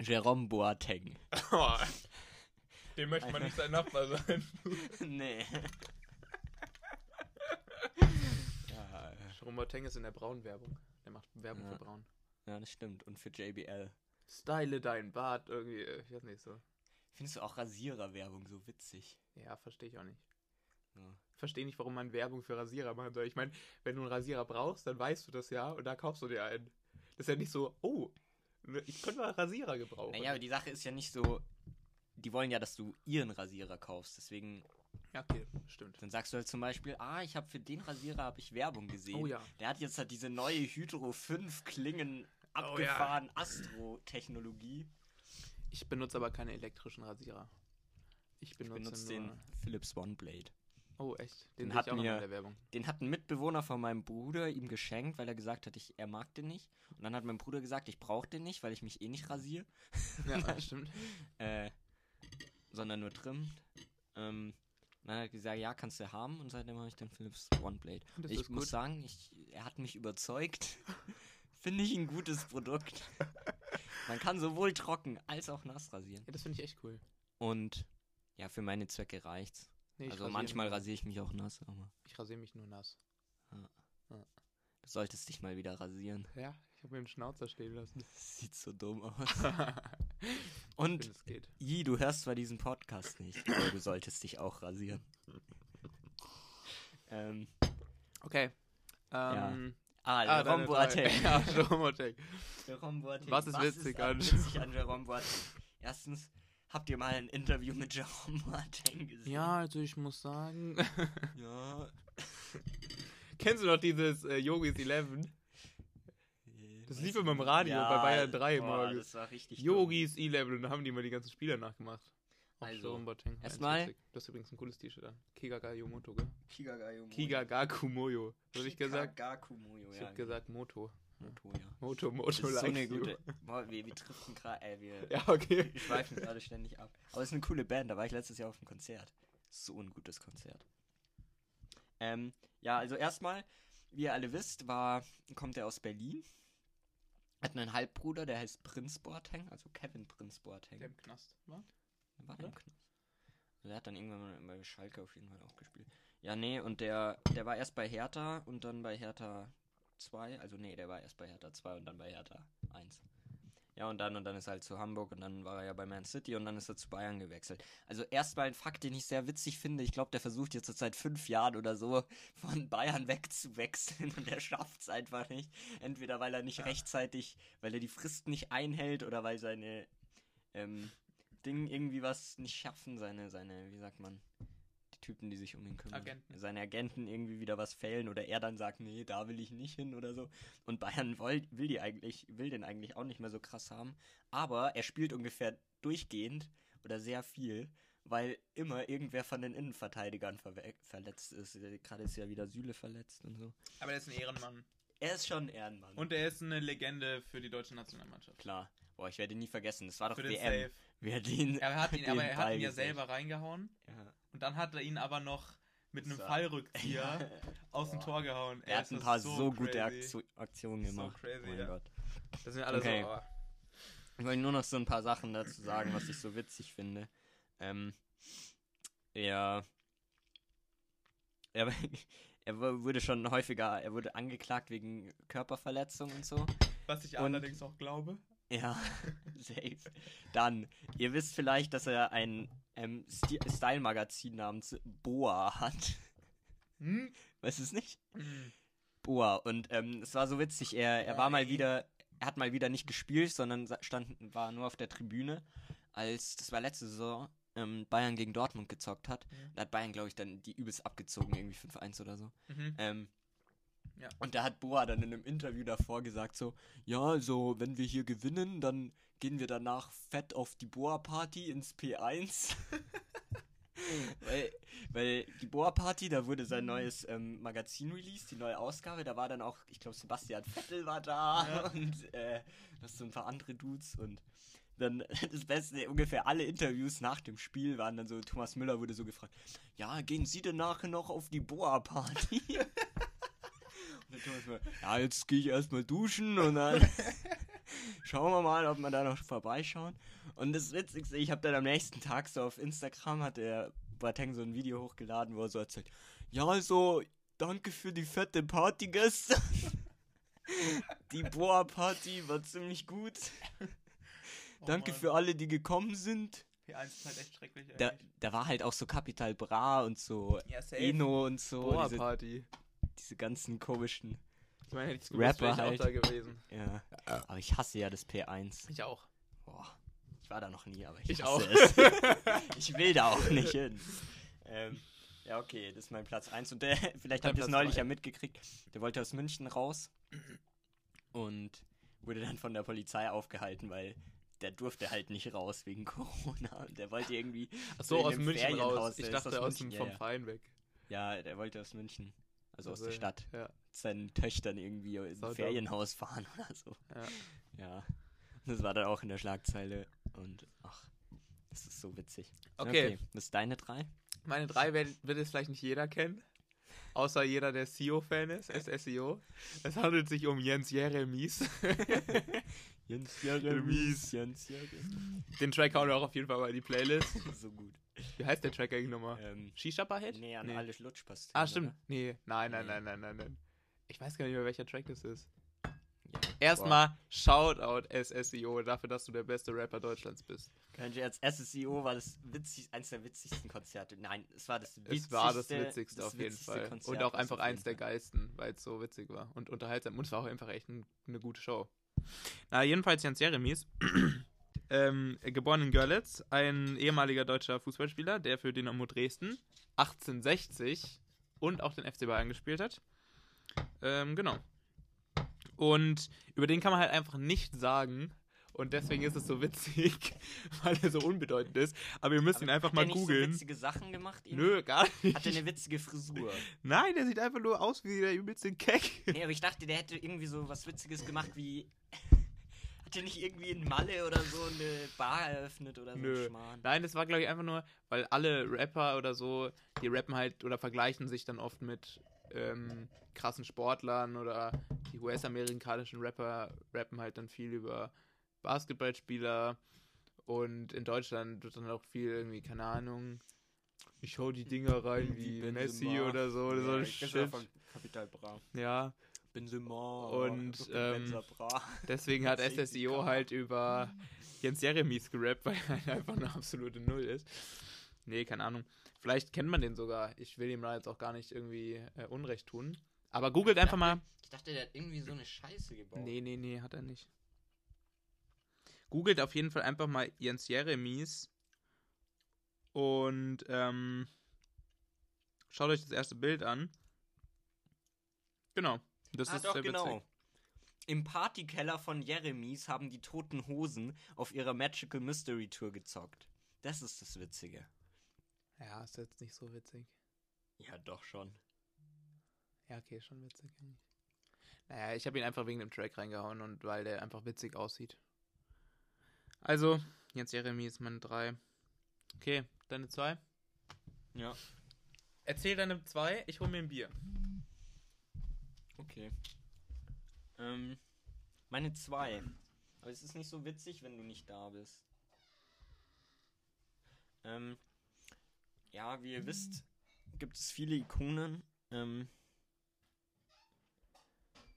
Jerome Boateng. Oh, Dem möchte man nicht sein Nachbar sein. nee. ja, äh, Jerome Boateng ist in der Braun-Werbung. Der macht Werbung Ja. für Braun. ja, das stimmt. Und für JBL. Style dein Bart irgendwie. äh, Ich weiß nicht so. Findest du auch Rasierer-Werbung so witzig? Ja, verstehe ich auch nicht. Ja. Ich verstehe nicht, warum man Werbung für Rasierer machen soll. Ich meine, wenn du einen Rasierer brauchst, dann weißt du das ja und da kaufst du dir einen. Das ist ja nicht so, oh, ich könnte mal einen Rasierer gebrauchen. Naja, aber die Sache ist ja nicht so. Die wollen ja, dass du ihren Rasierer kaufst. Deswegen, Ja, okay, stimmt. dann sagst du halt zum Beispiel, ah, ich habe für den Rasierer habe ich Werbung gesehen. Oh ja. Der hat jetzt halt diese neue Hydro 5 Klingen Oh ja. abgefahren Astro-Technologie. Ich benutze aber keine elektrischen Rasierer. Ich Ich benutze, benutze nur... den Philips OneBlade. Oh, echt? Den Den, hat ich mir- noch in der Werbung. Den hat ein Mitbewohner von meinem Bruder ihm geschenkt, weil er gesagt hat, ich, er mag den nicht. Und dann hat mein Bruder gesagt, ich brauche den nicht, weil ich mich eh nicht rasiere, Ja, das stimmt. äh, sondern nur trimmt. Ähm, dann hat er gesagt, ja, kannst du haben. Und seitdem habe ich den Philips OneBlade. Das ich muss gut. sagen, ich, er hat mich überzeugt. Finde ich ein gutes Produkt. Man kann sowohl trocken als auch nass rasieren. Ja, das finde ich echt cool. Und ja, für meine Zwecke reicht's. Nee, also rasiere manchmal mich- rasiere ich mich auch nass, aber Ich rasiere mich nur nass. du solltest dich mal wieder rasieren. Ja, ich habe mir den Schnauzer stehen lassen. Das sieht so dumm aus. Und finde, es geht. I, du hörst zwar diesen Podcast nicht, aber du solltest dich auch rasieren. ähm, Okay. Ähm, ah, ah, Jerome. Boateng. Ja, Jerome Boateng. Jerome Boateng. Was ist witzig an- witzig an Jerome Boateng? Erstens, habt ihr mal ein Interview mit Jerome Boateng gesehen? Ja, also ich muss sagen. Ja. Kennst du noch dieses äh, Yogis 11? Das lief immer im Radio bei Bayern 3 boah, morgens. Das war richtig. Yogis 11 und da haben die mal die ganzen Spieler nachgemacht. Also, erstmal-. Das ist übrigens ein cooles T-Shirt an. Kigaga Yomoto, gell? Kigagayo Kigagaku Moyo. Was hab ich gesagt? Kigagakumoyo, Ich ja. hab gesagt Moto. Moto, ja. Moto, Das Moto, ist so eine gute. Boah, wir, wir driften gerade, äh, wir, Ja, okay. wir schweifen gerade ständig ab. Aber es ist eine coole Band, da war ich letztes Jahr auf dem Konzert. So ein gutes Konzert. Ähm, ja, also erstmal, wie ihr alle wisst, war, kommt er aus Berlin. Hat einen Halbbruder, der heißt Prinz Boateng, also Kevin Prinz Boateng. Der im Knast war? War der im oder? Knast? Also er hat dann irgendwann mal bei Schalke auf jeden Fall auch gespielt. Ja, nee, und der, der war erst bei Hertha und dann bei Hertha 2. Also nee, der war erst bei Hertha 2 und dann bei Hertha 1. Ja, und dann, und dann ist er halt zu Hamburg und dann war er ja bei Man City und dann ist er zu Bayern gewechselt. Also erstmal ein Fakt, den ich sehr witzig finde. Ich glaube, der versucht jetzt seit fünf Jahren oder so von Bayern wegzuwechseln und er schafft es einfach nicht. Entweder weil er nicht Ja. rechtzeitig, weil er die Frist nicht einhält oder weil seine ähm, Ding irgendwie was nicht schaffen, seine, seine, wie sagt man, die Typen, die sich um ihn kümmern. Agenten. Seine Agenten irgendwie wieder was fehlen oder er dann sagt, nee, da will ich nicht hin oder so. Und Bayern will, will die eigentlich, will den eigentlich auch nicht mehr so krass haben. Aber er spielt ungefähr durchgehend oder sehr viel, weil immer irgendwer von den Innenverteidigern verwe- verletzt ist. Gerade ist ja wieder Süle verletzt und so. Aber er ist ein Ehrenmann. Er ist schon ein Ehrenmann. Und er ist eine Legende für die deutsche Nationalmannschaft. klar. Boah, ich werde ihn nie vergessen. Das war doch Für WM. Wer den, Er hat ihn, aber er hat ihn ja selber reingehauen. Ja. Und dann hat er ihn aber noch mit einem So. Fallrückzieher aus dem. Tor gehauen. Er hat ist ein paar so, gute crazy. Aktion, Aktionen So gemacht. crazy, oh mein ja. Gott. Das sind alle Okay. so. Oh. Ich wollte nur noch so ein paar Sachen dazu sagen, was ich so witzig finde. Ähm, er, er, er wurde schon häufiger, er wurde angeklagt wegen Körperverletzung und so. Was ich Und- allerdings auch glaube. Ja, safe. Dann, ihr wisst vielleicht, dass er ein ähm, Style-Magazin namens Boa hat. Hm? Weißt du es nicht? Hm. Boa. Und ähm, es war so witzig, er, er war mal wieder, er hat mal wieder nicht gespielt, sondern stand, war nur auf der Tribüne, als, das war letzte Saison, ähm, Bayern gegen Dortmund gezockt hat. Mhm. Da hat Bayern, glaube ich, dann die übelst abgezogen, irgendwie 5-1 oder so. Mhm. Ähm, Ja. Und da hat Boa dann in einem Interview davor gesagt so, ja, also wenn wir hier gewinnen, dann gehen wir danach fett auf die Boa-Party ins P1. weil, weil die Boa-Party, da wurde sein neues ähm, Magazin released, die neue Ausgabe. Da war dann auch, ich glaube, Sebastian Vettel war da Ja. und äh, noch so ein paar andere Dudes und dann das Beste, ungefähr alle Interviews nach dem Spiel waren dann so, Thomas Müller wurde so gefragt, ja, gehen Sie denn nachher noch auf die Boa-Party? und der Thomas Müller, ja, jetzt gehe ich erstmal duschen und dann schauen wir mal, ob wir da noch vorbeischauen. Und das Witzigste, ich habe dann am nächsten Tag so auf Instagram, hat der Boateng so ein Video hochgeladen, wo er so erzählt, ja, also, danke für die fette Party gestern. die Boa-Party war ziemlich gut. Danke für alle, die gekommen sind. P1 ist halt echt schrecklich. Da, da war halt auch so Capital Bra und so ja. Eno und so. Boa Diese, ganzen komischen. Ich meine, hätte ich Rapper gewusst, ich halt. auch da gewesen. Ja. Aber ich hasse ja das P1. Ich auch. Boah. Ich war da noch nie, aber ich, Ich hasse auch. es. ich will da auch nicht hin. Ähm, ja, okay, das ist mein Platz 1. Und der, vielleicht habt ihr es neulich zwei. ja mitgekriegt. Der wollte aus München raus und wurde dann von der Polizei aufgehalten, weil der durfte halt nicht raus wegen Corona. Und der wollte irgendwie. Ach so, aus München raus. Ich dachte aus München, vom ja. Verein weg. Ja, der wollte aus München. Also aus der Stadt. Ja. Mit seinen Töchtern irgendwie in ein dumm. Ferienhaus fahren oder so. Ja. Ja. Das war dann auch in der Schlagzeile. Und ach, das ist so witzig. Okay. Was ist deine drei? Meine drei wird, wird jetzt vielleicht nicht jeder kennen. Außer jeder, der SEO-Fan ist, SSEO. Es handelt sich um Jens Jeremies. Jens Jeremies, Jens Jeremies. Den Track hauen wir auch auf jeden Fall mal in die Playlist. so gut. Wie heißt der Track eigentlich nochmal? Ähm, Shisha Hit? nee, an alle Lutschpastillen. Ah, stimmt. oder? Nee, nein, nein, Nee. nein, nein, nein, nein. Ich weiß gar nicht mehr, welcher Track das ist. Ja. Erstmal Shoutout SSEO dafür, dass du der beste Rapper Deutschlands bist. Kein Scherz, SSEO war das witzig, eins der witzigsten Konzerte. Nein, es war das witzigste. Es war das Witzigste auf jeden Fall. Konzert, Und auch einfach eins der geilsten, weil es so witzig war und unterhaltsam. Und es war auch einfach echt ein, eine gute Show. Na, jedenfalls Jens Jeremies, ähm, geboren in Görlitz, ein ehemaliger deutscher Fußballspieler, der für Dynamo Dresden 1860 und auch den FC Bayern gespielt hat. Ähm, genau. Und über den kann man halt einfach nicht sagen. Und deswegen ist es so witzig, weil er so unbedeutend ist. Aber ihr müsst ihn einfach Hat mal der nicht googeln. So witzige Sachen gemacht? irgendwie? Nö, gar nicht. Hat er eine witzige Frisur? Nein, der sieht einfach nur aus wie der übelste Keck. nee, aber ich dachte, der hätte irgendwie so was Witziges gemacht wie. Hat er nicht irgendwie in Malle oder so eine Bar eröffnet oder so Nö. ein Schmarrn? Nein, das war, glaube ich, einfach nur, weil alle Rapper oder so, die rappen halt oder vergleichen sich dann oft mit ähm, krassen Sportlern oder die US-amerikanischen Rapper rappen halt dann viel über Basketballspieler und in Deutschland wird dann auch viel irgendwie, keine Ahnung, ich hau die Dinger rein wie, Messi oder so oder so Ja, Shit. war von Kapital Bra. Ja, Benzema. Und, ähm. Deswegen hat SSEO Car. halt über Jens Jeremies gerappt, weil er halt einfach eine absolute Null ist. Nee, keine Ahnung. Vielleicht kennt man den sogar. Ich will ihm da jetzt auch gar nicht irgendwie äh, Unrecht tun. Aber googelt einfach mal. Ich dachte, der hat irgendwie so eine Scheiße gebaut. Nee, nee, nee, hat er nicht. Googelt auf jeden Fall einfach mal Jens Jeremies und ähm, schaut euch das erste Bild an. Genau. Das ah, ist doch, sehr genau. witzig. Im Partykeller von Jeremies haben die toten Hosen auf ihrer Magical Mystery Tour gezockt. Das ist das Witzige. Ja, ist jetzt nicht so witzig. Ja, doch schon. Ja, okay, schon witzig. eigentlich. Naja, ich habe ihn einfach wegen dem Track reingehauen und weil der einfach witzig aussieht. Also, Jens Jeremy ist meine 3. Okay, deine 2. Ja. Erzähl deine 2, ich hol mir ein Bier. Okay. Ähm, meine zwei. Aber es ist nicht so witzig, wenn du nicht da bist. Ähm, ja, wie ihr wisst, gibt es viele Ikonen. Ähm,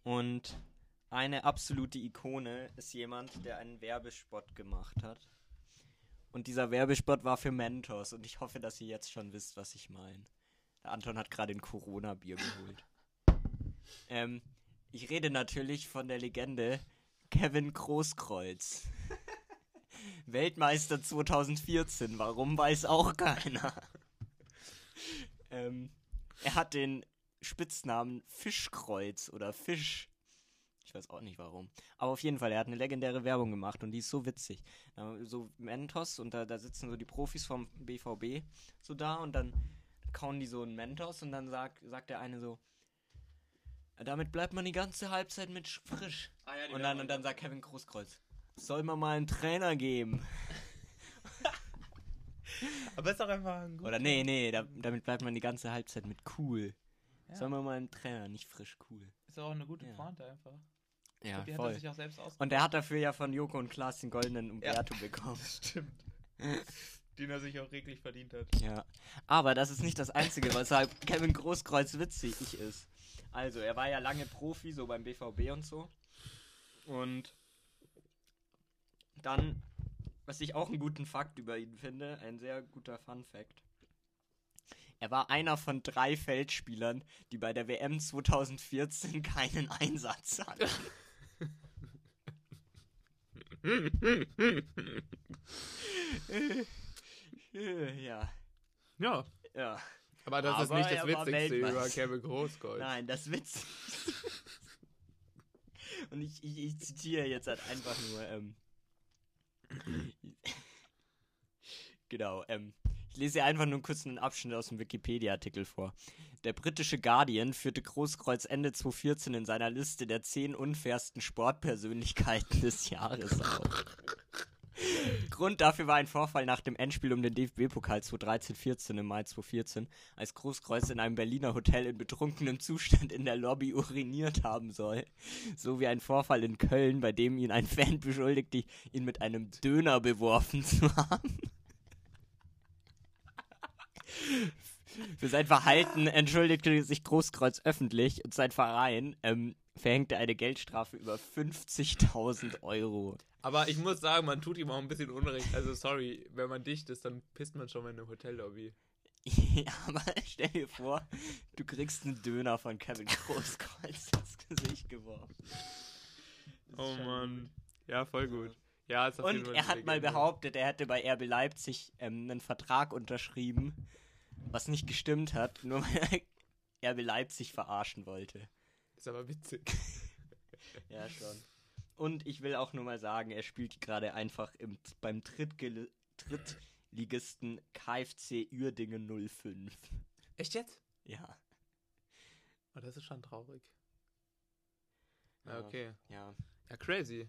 und eine absolute Ikone ist jemand, der einen Werbespot gemacht hat. Und dieser Werbespot war für Mentos. Und ich hoffe, dass ihr jetzt schon wisst, was ich meine. Der Anton hat gerade ein Corona-Bier geholt. Ähm, ich rede natürlich von der Legende Kevin Großkreuz. Weltmeister 2014. Warum weiß auch keiner. ähm, er hat den Spitznamen Fischkreuz oder Fisch. Ich weiß auch nicht warum. Aber auf jeden Fall, er hat eine legendäre Werbung gemacht und die ist so witzig. So Mentos und da, da sitzen so die Profis vom BVB so da und dann kauen die so einen Mentos und dann sagt, sagt der eine so, "Ja, damit bleibt man die ganze Halbzeit mit sch- frisch. Ah, ja, die Und dann, und dann sagt Kevin Großkreuz, soll man mal einen Trainer geben? Aber ist doch einfach ein guter- Oder nee, nee, da, damit bleibt man die ganze Halbzeit mit cool. Ja. Soll man mal einen Trainer, nicht frisch cool. Ist doch auch eine gute Ja. Pointe einfach. Ja, die hat er voll. sich auch selbst aus. Und er hat dafür ja von Joko und Klaas den goldenen Umberto bekommen. Stimmt. Den er sich auch reglich verdient hat. Ja. Aber das ist nicht das Einzige, weshalb Kevin Großkreuz witzig ist. Also, er war ja lange Profi, so beim BVB und so. Und dann, was ich auch einen guten Fakt über ihn finde, ein sehr guter Fun Fact. Er war einer von drei Feldspielern, die bei der WM 2014 keinen Einsatz hatten. ja, Ja. ja. Aber das ist Aber nicht das Witzigste über. Kevin Großkreuz. Nein, das Witz. Und ich, ich, ich zitiere jetzt halt einfach nur, ähm, genau, ähm, ich lese hier einfach nur kurz einen Abschnitt aus dem Wikipedia-Artikel vor. Der britische Guardian führte Großkreuz Ende 2014 in seiner Liste der zehn unfairsten Sportpersönlichkeiten des Jahres auf. Grund dafür war ein Vorfall nach dem Endspiel um den DFB-Pokal 2013-14 im Mai 2014, als Großkreuz in einem Berliner Hotel in betrunkenem Zustand in der Lobby uriniert haben soll. So wie ein Vorfall in Köln, bei dem ihn ein Fan beschuldigte, ihn mit einem Döner beworfen zu haben. Für sein Verhalten entschuldigte sich Großkreuz öffentlich und sein Verein ähm, verhängte eine Geldstrafe über 50.000 Euro. Aber ich muss sagen, man tut ihm auch ein bisschen Unrecht. Also sorry, wenn man dicht ist, dann pisst man schon mal in eine Hotellobby. Ja, aber stell dir vor, du kriegst einen Döner von Kevin Großkreuz ins Gesicht geworfen. Oh Mann. Ja, voll gut. Ja, ist auf Und er hat mal behauptet, er hätte bei RB Leipzig ähm, einen Vertrag unterschrieben, was nicht gestimmt hat, nur weil er RB Leipzig verarschen wollte. Ist aber witzig. Ja, schon. Und ich will auch nur mal sagen, er spielt gerade einfach im, beim Drittligisten KFC Uerdingen 05. Echt jetzt? Ja. Oh, das ist schon traurig. Ja. okay. Ja. Ja, crazy.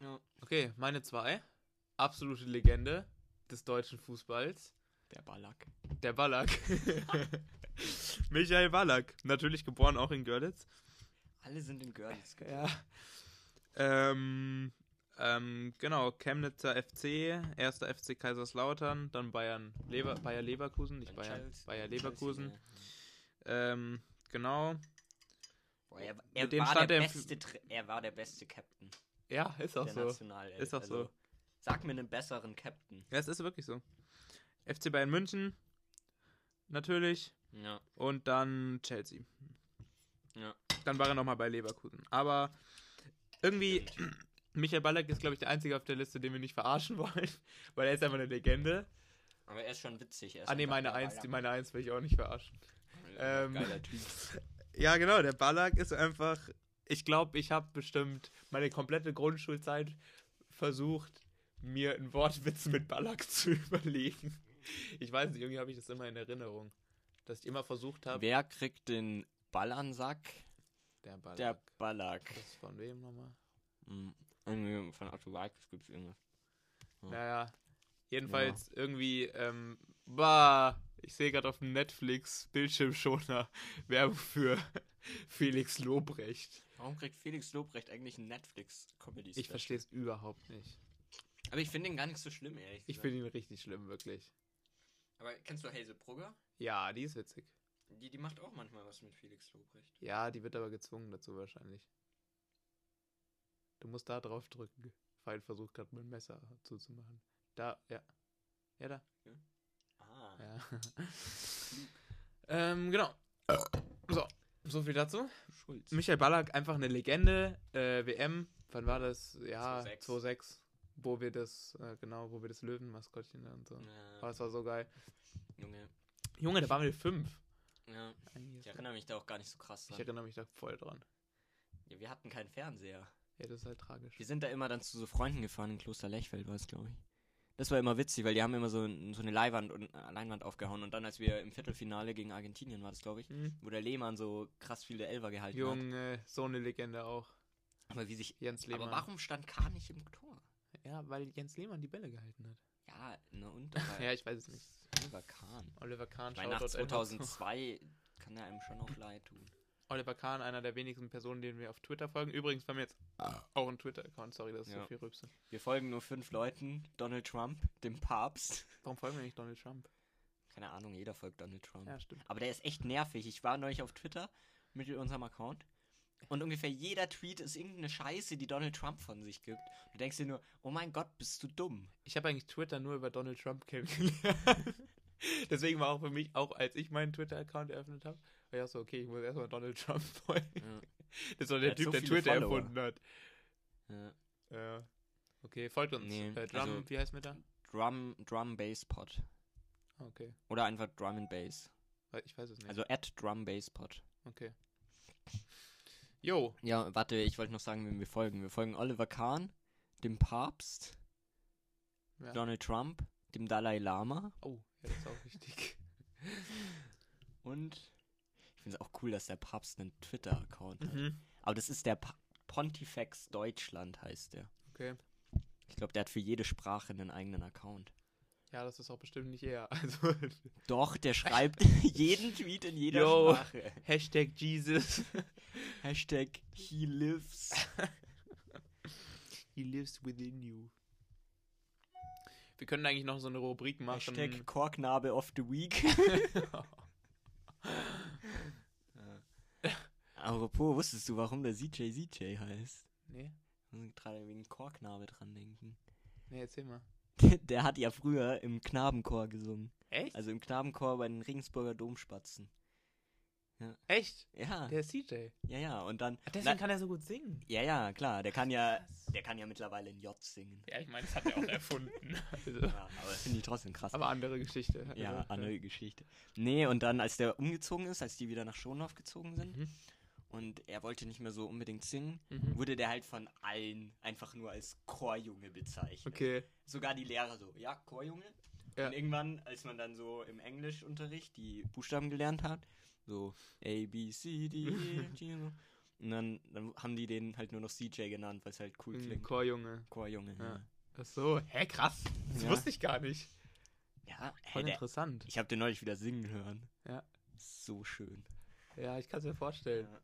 ja. Okay, meine zwei. Absolute Legende des deutschen Fußballs. Der Ballack. Der Ballack. Michael Ballack. Natürlich geboren auch in Görlitz. Alle sind in Görlitz. Ja. Ähm, ähm, genau, Chemnitzer FC, erster FC Kaiserslautern, dann Bayern, Lever Bayer Leverkusen, nicht Bayern, Bayer Leverkusen. Ähm, genau. Boah, er, er, war der er beste, er war der beste Captain Ja, ist auch so. Ist auch also, so. Sag mir einen besseren Captain. Ja, es ist wirklich so. FC Bayern München, natürlich. Ja. Und dann Chelsea. Ja. Dann war er nochmal bei Leverkusen. Aber irgendwie, Michael Ballack ist, glaube ich, der Einzige auf der Liste, den wir nicht verarschen wollen, weil er ist einfach eine Legende. Aber er ist schon witzig. Er Ah, nee, meine Eins, die meine Eins will ich auch nicht verarschen. Ja, ähm, Geiler Typ. Ja, genau, der Ballack ist einfach. Ich glaube, ich habe bestimmt meine komplette Grundschulzeit versucht, mir einen Wortwitz mit Ballack zu überlegen. Ich weiß nicht, irgendwie habe ich das immer in Erinnerung. Dass ich immer versucht habe. Wer kriegt den Ball an den Sack? Der Ballack. Der Ballack. Das ist von wem nochmal? Mhm. Von Otto Walkes gibt es irgendwas. Ja. Naja. Jedenfalls irgendwie, ähm, bah, ich sehe gerade auf dem Netflix Bildschirmschoner Werbung für Felix Lobrecht. Warum kriegt Felix Lobrecht eigentlich einen Netflix-Comedy? Ich verstehe es überhaupt nicht. Aber ich finde ihn gar nicht so schlimm, ehrlich Ich gesagt. finde ihn richtig schlimm, wirklich. Aber kennst du Hazel Brugger? Ja, die ist witzig. Die, die macht auch manchmal was mit Felix Lobrecht. Ja, die wird aber gezwungen dazu wahrscheinlich. Du musst da drauf drücken. Pfeil versucht gerade mit dem Messer zuzumachen. Da, ja. Ja, da. Ah. Ja. ähm, genau. So, so viel dazu. Schulz. Michael Ballack, einfach eine Legende. Äh, WM, wann war das? Ja, 2006. 2006. Wo wir das, äh, genau, wo wir das Löwenmaskottchen und so. Ja, Oh, das war so geil. Junge. Junge, da waren wir fünf. Ja. Ich erinnere mich da auch gar nicht so krass Ich dran. erinnere mich da voll dran. Ja, wir hatten keinen Fernseher. Ja, das ist halt tragisch. Wir sind da immer dann zu so Freunden gefahren in Kloster Lechfeld, war es, glaube ich. Das war immer witzig, weil die haben immer so, so eine Leinwand, und, äh, Leinwand aufgehauen. Und dann, als wir im Viertelfinale gegen Argentinien war das, glaube ich, Hm. wo der Lehmann so krass viele Elfer gehalten hat. Junge, so eine Legende auch. Aber wie sich. Jens Lehmann. Aber warum stand Kahn nicht im Tor? Ja, weil Jens Lehmann die Bälle gehalten hat. Ja, na und? Ja, ich weiß es nicht. Oliver Kahn. Oliver Kahn Ich meine, nach Shoutout einfach zu- 2002 kann er einem schon auch leid tun. Oliver Kahn, einer der wenigen Personen, denen wir auf Twitter folgen. Übrigens, wir haben jetzt auch einen Twitter-Account. Sorry, das ist Ja. so viel Rübse. Wir folgen nur fünf Leuten. Donald Trump, dem Papst. Warum folgen wir nicht Donald Trump? Keine Ahnung, jeder folgt Donald Trump. Ja, stimmt. Aber der ist echt nervig. Ich war neulich auf Twitter mit unserem Account. Und ungefähr jeder Tweet ist irgendeine Scheiße, die Donald Trump von sich gibt. Du denkst dir nur, oh mein Gott, bist du dumm. Ich habe eigentlich Twitter nur über Donald Trump kennengelernt. Deswegen war auch für mich, auch als ich meinen Twitter-Account eröffnet habe, war ich auch so, okay, ich muss erstmal Donald Trump folgen. Ja. Das war Der der Typ, so der Twitter Follower. erfunden hat. Ja. Ja. Okay, folgt uns. Nee, äh, Drum, also- wie heißt mir da? Drum, Drum Bass Pod. Ah, Okay, Oder einfach Drum and Bass. Ich weiß es nicht. Also at Drum Bass Pod. okay. Jo, Ja, warte, ich wollte noch sagen, wem wir folgen. Wir folgen Oliver Kahn, dem Papst, ja. Donald Trump, dem Dalai Lama Oh, ja, das ist auch wichtig. und ich finde es auch cool, dass der Papst einen Twitter-Account hat. mhm. Aber das ist der Pa- Pontifex Deutschland, heißt der. Okay. Ich glaube, der hat für jede Sprache einen eigenen Account. Ja, das ist auch bestimmt nicht er. Also, Doch, der schreibt jeden Tweet in jeder Yo. Sprache. Hashtag Jesus. Hashtag he lives. He lives within you. Wir können eigentlich noch so eine Rubrik machen. Hashtag Korknabe of the Week. Apropos, wusstest du, warum der CJ CJ heißt? nee, Ich muss gerade wegen Chorknabe dran denken. nee, erzähl mal. Der hat ja früher im Knabenchor gesungen. Echt? Also im Knabenchor bei den Regensburger Domspatzen. Echt? Ja, Der ist CJ. ja, ja. Und dann. Deswegen Na, kann er so gut singen. ja, ja, klar. Der kann ja, der kann ja mittlerweile in J singen. Ja, ich meine, das hat er auch erfunden. Also, Ja, aber das finde ich trotzdem krass. aber andere Geschichte. ja, Also, andere Geschichte. Nee, und dann, als der umgezogen ist, als die wieder nach Schonhof gezogen sind Mhm. und er wollte nicht mehr so unbedingt singen, Mhm. wurde der halt von allen einfach nur als Chorjunge bezeichnet. Okay. Sogar die Lehrer so, ja, Chorjunge. Ja. Und irgendwann, als man dann so im Englischunterricht die Buchstaben gelernt hat, so A, B, C, D, E, F, G, so. Und dann, dann haben die den halt nur noch CJ genannt, weil es halt cool Mhm, klingt. Chorjunge. Chorjunge, ja. Ja. Ach so, hä, krass. Das Ja. wusste ich gar nicht. Ja, Voll der, interessant. ich habe den neulich wieder singen hören. Ja. So schön. Ja, ich kann es mir vorstellen. Ja.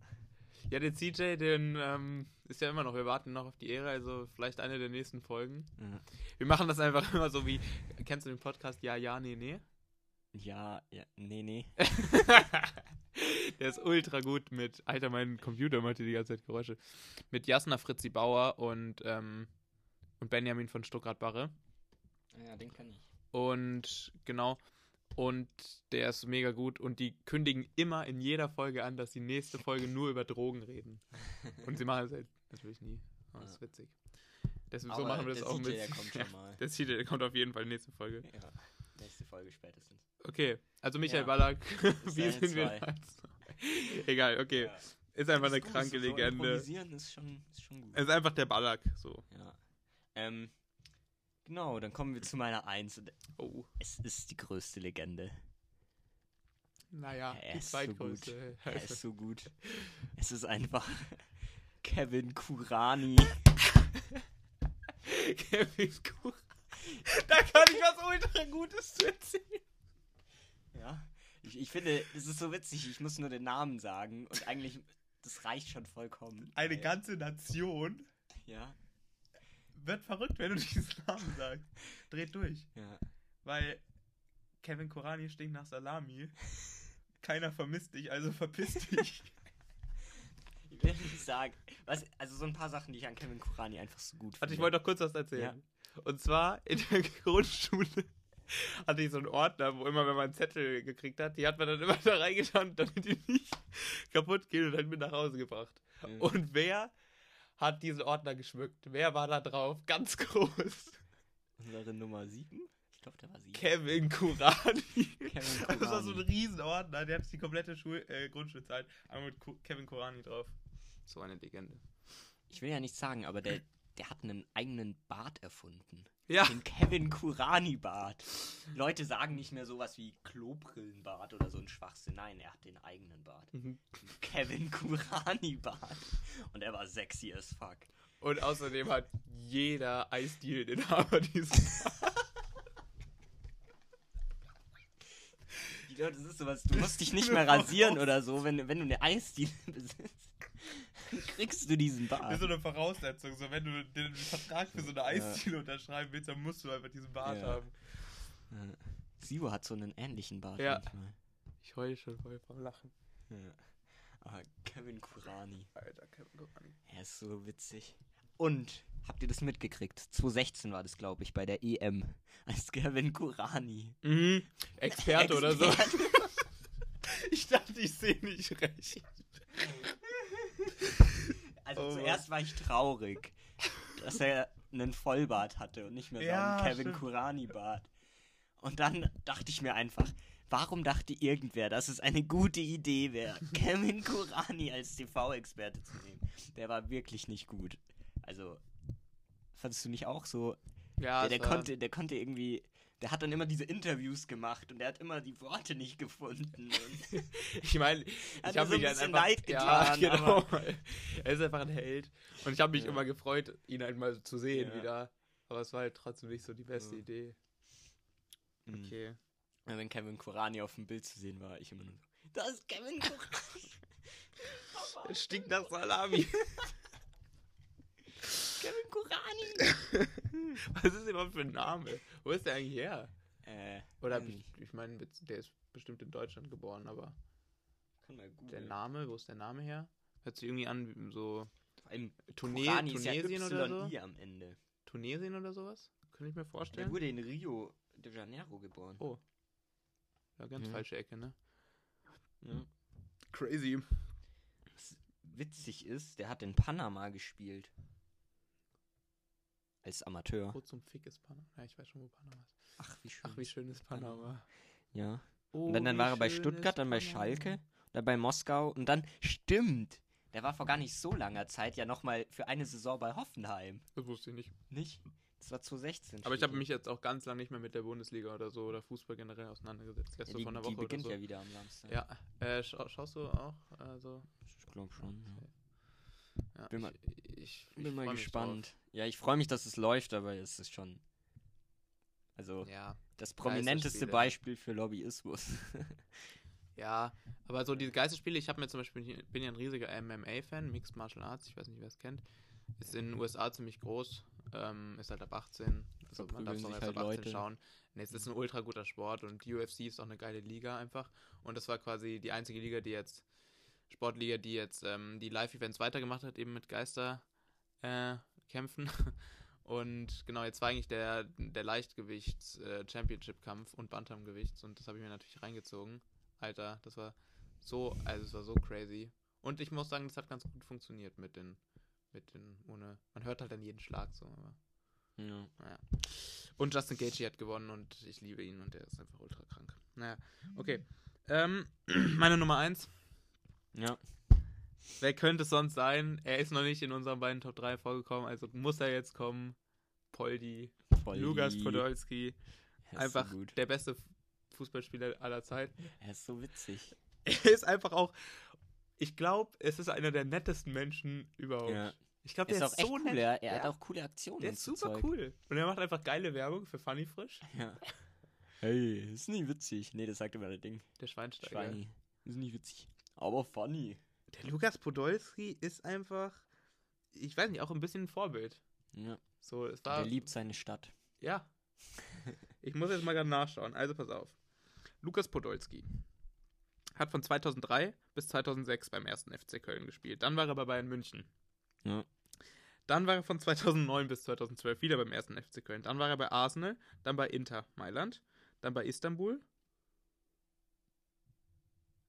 Ja, der CJ, den ähm, ist ja immer noch, wir warten noch auf die Ehre, also vielleicht eine der nächsten Folgen. Ja. Wir machen das einfach immer so wie, kennst du den Podcast Ja, ja, nee, nee? Ja, ja, nee, nee. der ist ultra gut mit, Alter, mein Computer macht hier die ganze Zeit Geräusche, mit Jasna Fritzi Bauer und, ähm, und Benjamin von Stuttgart-Barre. Ja, den kann ich. Und genau. Und der ist mega gut. Und die kündigen immer in jeder Folge an, dass die nächste Folge nur über Drogen reden. Und sie machen es halt natürlich nie. Aber das ist witzig. Deswegen, so Aber machen wir das auch mit. Der kommt schon mal. Der der kommt auf jeden Fall in der nächsten Folge. Ja, nächste Folge spätestens. Okay, also Michael Ja. Ballack, wie sind wir zwei. da jetzt? Egal, okay. Ja. Ist einfach eine kranke so Legende. improvisieren ist schon, ist schon gut. Es ist einfach der Ballack, so. Ja. Ähm, genau, dann kommen wir zu meiner Eins. Oh, es ist die größte Legende. naja, Er die ist so gut. zweitgrößte. Er ist so gut. Es ist einfach Kevin Kurani. Kevin Kuch. Da kann ich was ultra Gutes zu erzählen. Ja. Ich, ich finde, es ist so witzig, ich muss nur den Namen sagen und eigentlich, das reicht schon vollkommen. Eine ganze Nation Ja, wird verrückt, wenn du diesen Namen sagst. Dreht durch. ja. Weil Kevin Korani stinkt nach Salami. Keiner vermisst dich, also verpiss dich. Ich will nicht sagen, was, also so ein paar Sachen, die ich an Kevin Kurani einfach so gut finde. Warte, ich wollte noch kurz was erzählen. Und zwar in der Grundschule hatte ich so einen Ordner, wo immer, wenn man einen Zettel gekriegt hat, die hat man dann immer da reingetan, damit die nicht kaputt gehen und dann mit nach Hause gebracht. Ja. Und wer hat diesen Ordner geschmückt? Wer war da drauf? Ganz groß. Unsere Nummer 7? Ich glaube, der war 7. Kevin Kurani. Kevin Das war so ein. Riesenordner, der hat die komplette Schul äh, Grundschulzeit einmal mit Ku Kevin Kurani drauf. So eine Legende. Ich will ja nichts sagen, aber der, der hat einen eigenen Bart erfunden. Ja. Den Kevin Kurani-Bart. Leute sagen nicht mehr sowas wie Klobrillenbart oder so ein Schwachsinn. Nein, er hat den eigenen Bart. Mhm. Kevin Kurani-Bart. Und er war sexy as fuck. Und außerdem hat jeder Eisdeal den Haber diesen. Die Leute, das ist sowas, du musst dich nicht mehr rasieren oder so, wenn, wenn du eine Eisdiele besitzt. Kriegst du diesen Das Bart. ist so eine Voraussetzung. So, wenn du den Vertrag für so eine Eisdiele unterschreiben willst, dann musst du einfach diesen Bart Ja. haben. Ja. Sivo hat so einen ähnlichen Bart Ja. manchmal. Ich heule schon voll vom Lachen. Ja. Aber Kevin Kurani, Alter, Kevin Kurani. er ist so witzig. Und, habt ihr das mitgekriegt? 2016 war das, glaube ich, bei der EM. Als Kevin Kurani. Mhm. Experte oder so. Experte. Ich dachte, ich sehe nicht recht. Also Oh zuerst war ich traurig, dass er einen Vollbart hatte und nicht mehr so Ja, einen Kevin. Kurani-Bart. Und dann dachte ich mir einfach, warum dachte irgendwer, dass es eine gute Idee wäre, Kevin Kurani als TV-Experte zu nehmen? Der war wirklich nicht gut. Also, fandest du nicht auch so? Ja, der, der konnte, der konnte irgendwie, der hat dann immer diese Interviews gemacht und der hat immer die Worte nicht gefunden. Und Ich meine, ich habe so ein mich halt bisschen einfach, leid ja, getan, genau. Er ist einfach ein Held. Und ich habe mich Ja. immer gefreut, ihn halt mal zu sehen Ja. wieder. Aber es war halt trotzdem nicht so die beste Ja. Idee. Mhm. Okay. Ja, Wenn Kevin Kurani auf dem Bild zu sehen war, ich immer nur so, das ist Kevin Kurani. Es stinkt nach Salami. Kevin Kurani. Was ist überhaupt für ein Name? Wo ist der eigentlich her? Äh, Oder weiß ich, ich meine, der ist bestimmt in Deutschland geboren, aber kann mal der googeln. Name, wo ist der Name her? Hört sich irgendwie an wie so Vor allem Kurani ist ja Tunesien oder so? YI am Ende. Tunesien oder sowas? Könnte ich mir Der vorstellen. wurde in Rio de Janeiro geboren. Oh. Ja, ganz Ja. falsche Ecke, ne? Ja. Crazy. Was witzig ist, der hat in Panama gespielt. Als Amateur. Wo zum Fick ist Panama? Ja, ich weiß schon, wo Panama ist. Ach, wie schön. Ach, wie schön ist Panama. Ja. Oh, Und dann, dann war er bei Stuttgart, dann bei. Schalke, dann bei Moskau und dann, stimmt, der war vor gar nicht so langer Zeit ja nochmal für eine Saison bei Hoffenheim. Das wusste ich nicht. Nicht? Das war 2016. Aber ich habe mich jetzt auch ganz lange nicht mehr mit der Bundesliga oder so oder Fußball generell auseinandergesetzt. Letzte ja, die, einer die Woche oder beginnt so. ja wieder am Samstag. Ja, äh, scha schaust du auch? Also, Ich glaube schon. Ja. Ja, Bin ich, mal- ich, ich Bin mal freu mich gespannt. Ja, ich freue mich, dass es läuft, aber es ist schon. Also. Ja, das prominenteste. Beispiel für Lobbyismus. ja, aber so diese Geisterspiele, ich habe mir zum Beispiel, ich bin ja ein riesiger MMA-Fan, Mixed Martial Arts, ich weiß nicht, wer es kennt. Ist in den USA ziemlich groß, ähm, ist halt ab 18. Also man darf es auch erst halt ab 18 Leute. schauen. Nee, es ist ein ultra guter Sport und die UFC ist auch eine geile Liga einfach. Und das war quasi die einzige Liga, die jetzt, Sportliga, die jetzt ähm, die Live-Events weitergemacht hat, eben mit Geister äh. Und genau, jetzt war eigentlich der, der Leichtgewichts-Championship-Kampf und Bantamgewichts und das habe ich mir natürlich reingezogen. Alter, das war so, also es war so crazy. Und ich muss sagen, das hat ganz gut funktioniert mit den, mit den, ohne, man hört halt dann jeden Schlag so, aber ja. naja. Und Justin Gaethje hat gewonnen und ich liebe ihn und er ist einfach ultra krank. Naja, okay. Ähm, meine Nummer eins. Ja. Wer könnte es sonst sein? Er ist noch nicht in unseren beiden Top 3 vorgekommen, also muss er jetzt kommen. Poldi, Voll Lukas. Podolski, Er ist einfach So der beste Fußballspieler aller Zeiten. Er ist so witzig. Er ist einfach auch, ich glaube, es ist einer der nettesten Menschen überhaupt. Ja. Ich glaube, Er der ist ist, auch so cool. nett. Er, er hat Ja. auch coole Aktionen. Der ist super Zeug. cool. Und er macht einfach geile Werbung für Funny Frisch. Ja. Hey, ist nie witzig. Nee, das sagt immer der Ding. Der Schweinsteiger. Schweini. Ist nie witzig. Aber funny. Der Lukas Podolski ist einfach, ich weiß nicht, auch ein bisschen ein Vorbild. Ja. So, es war. Der liebt seine Stadt. Ja. Ich muss jetzt mal gerade nachschauen. Also pass auf. Lukas Podolski hat von 2003 bis 2006 beim ersten FC Köln gespielt. Dann war er bei Bayern München. Ja. Dann war er von 2009 bis 2012 wieder beim ersten FC Köln. Dann war er bei Arsenal, dann bei Inter Mailand, dann bei Istanbul.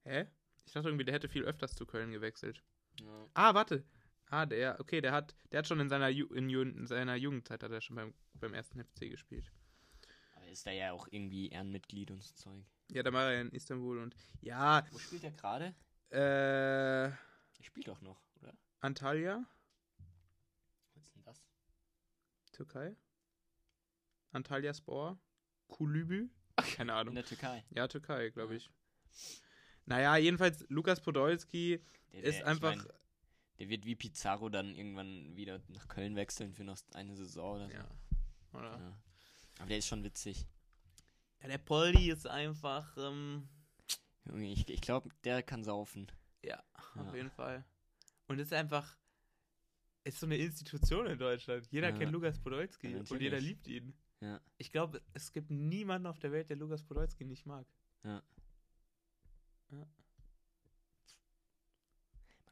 Hä? Ich dachte irgendwie, der hätte viel öfters zu Köln gewechselt. ja. Ah, warte. Ah, der, okay, der hat, der hat schon in seiner, Ju in, Ju in seiner Jugendzeit hat er schon beim, beim ersten FC gespielt. Aber ist da ja auch irgendwie Ehrenmitglied und so Zeug. Ja, da war er in Istanbul und ja, Wo spielt er gerade? äh, Er spielt doch noch, oder? Antalya, Was ist denn das? Türkei. Antalya Spor, Kulübü. Ach, keine In Ahnung. der Türkei. Ja, Türkei, glaube ich. Naja, jedenfalls Lukas Podolski Der, ist der, ich einfach. mein, der wird wie Pizarro dann irgendwann wieder nach Köln wechseln für noch eine Saison oder so. ja. Oder? Ja. Aber der ist schon witzig. Ja, der Poldi ist einfach. Ähm, Junge, ich, ich glaube, der kann saufen. ja, auf Ja. jeden Fall. Und ist einfach. Ist so eine Institution in Deutschland. Jeder Ja. kennt Lukas Podolski Ja, und jeder liebt ihn. Ja. Ich glaube, es gibt niemanden auf der Welt, der Lukas Podolski nicht mag. Man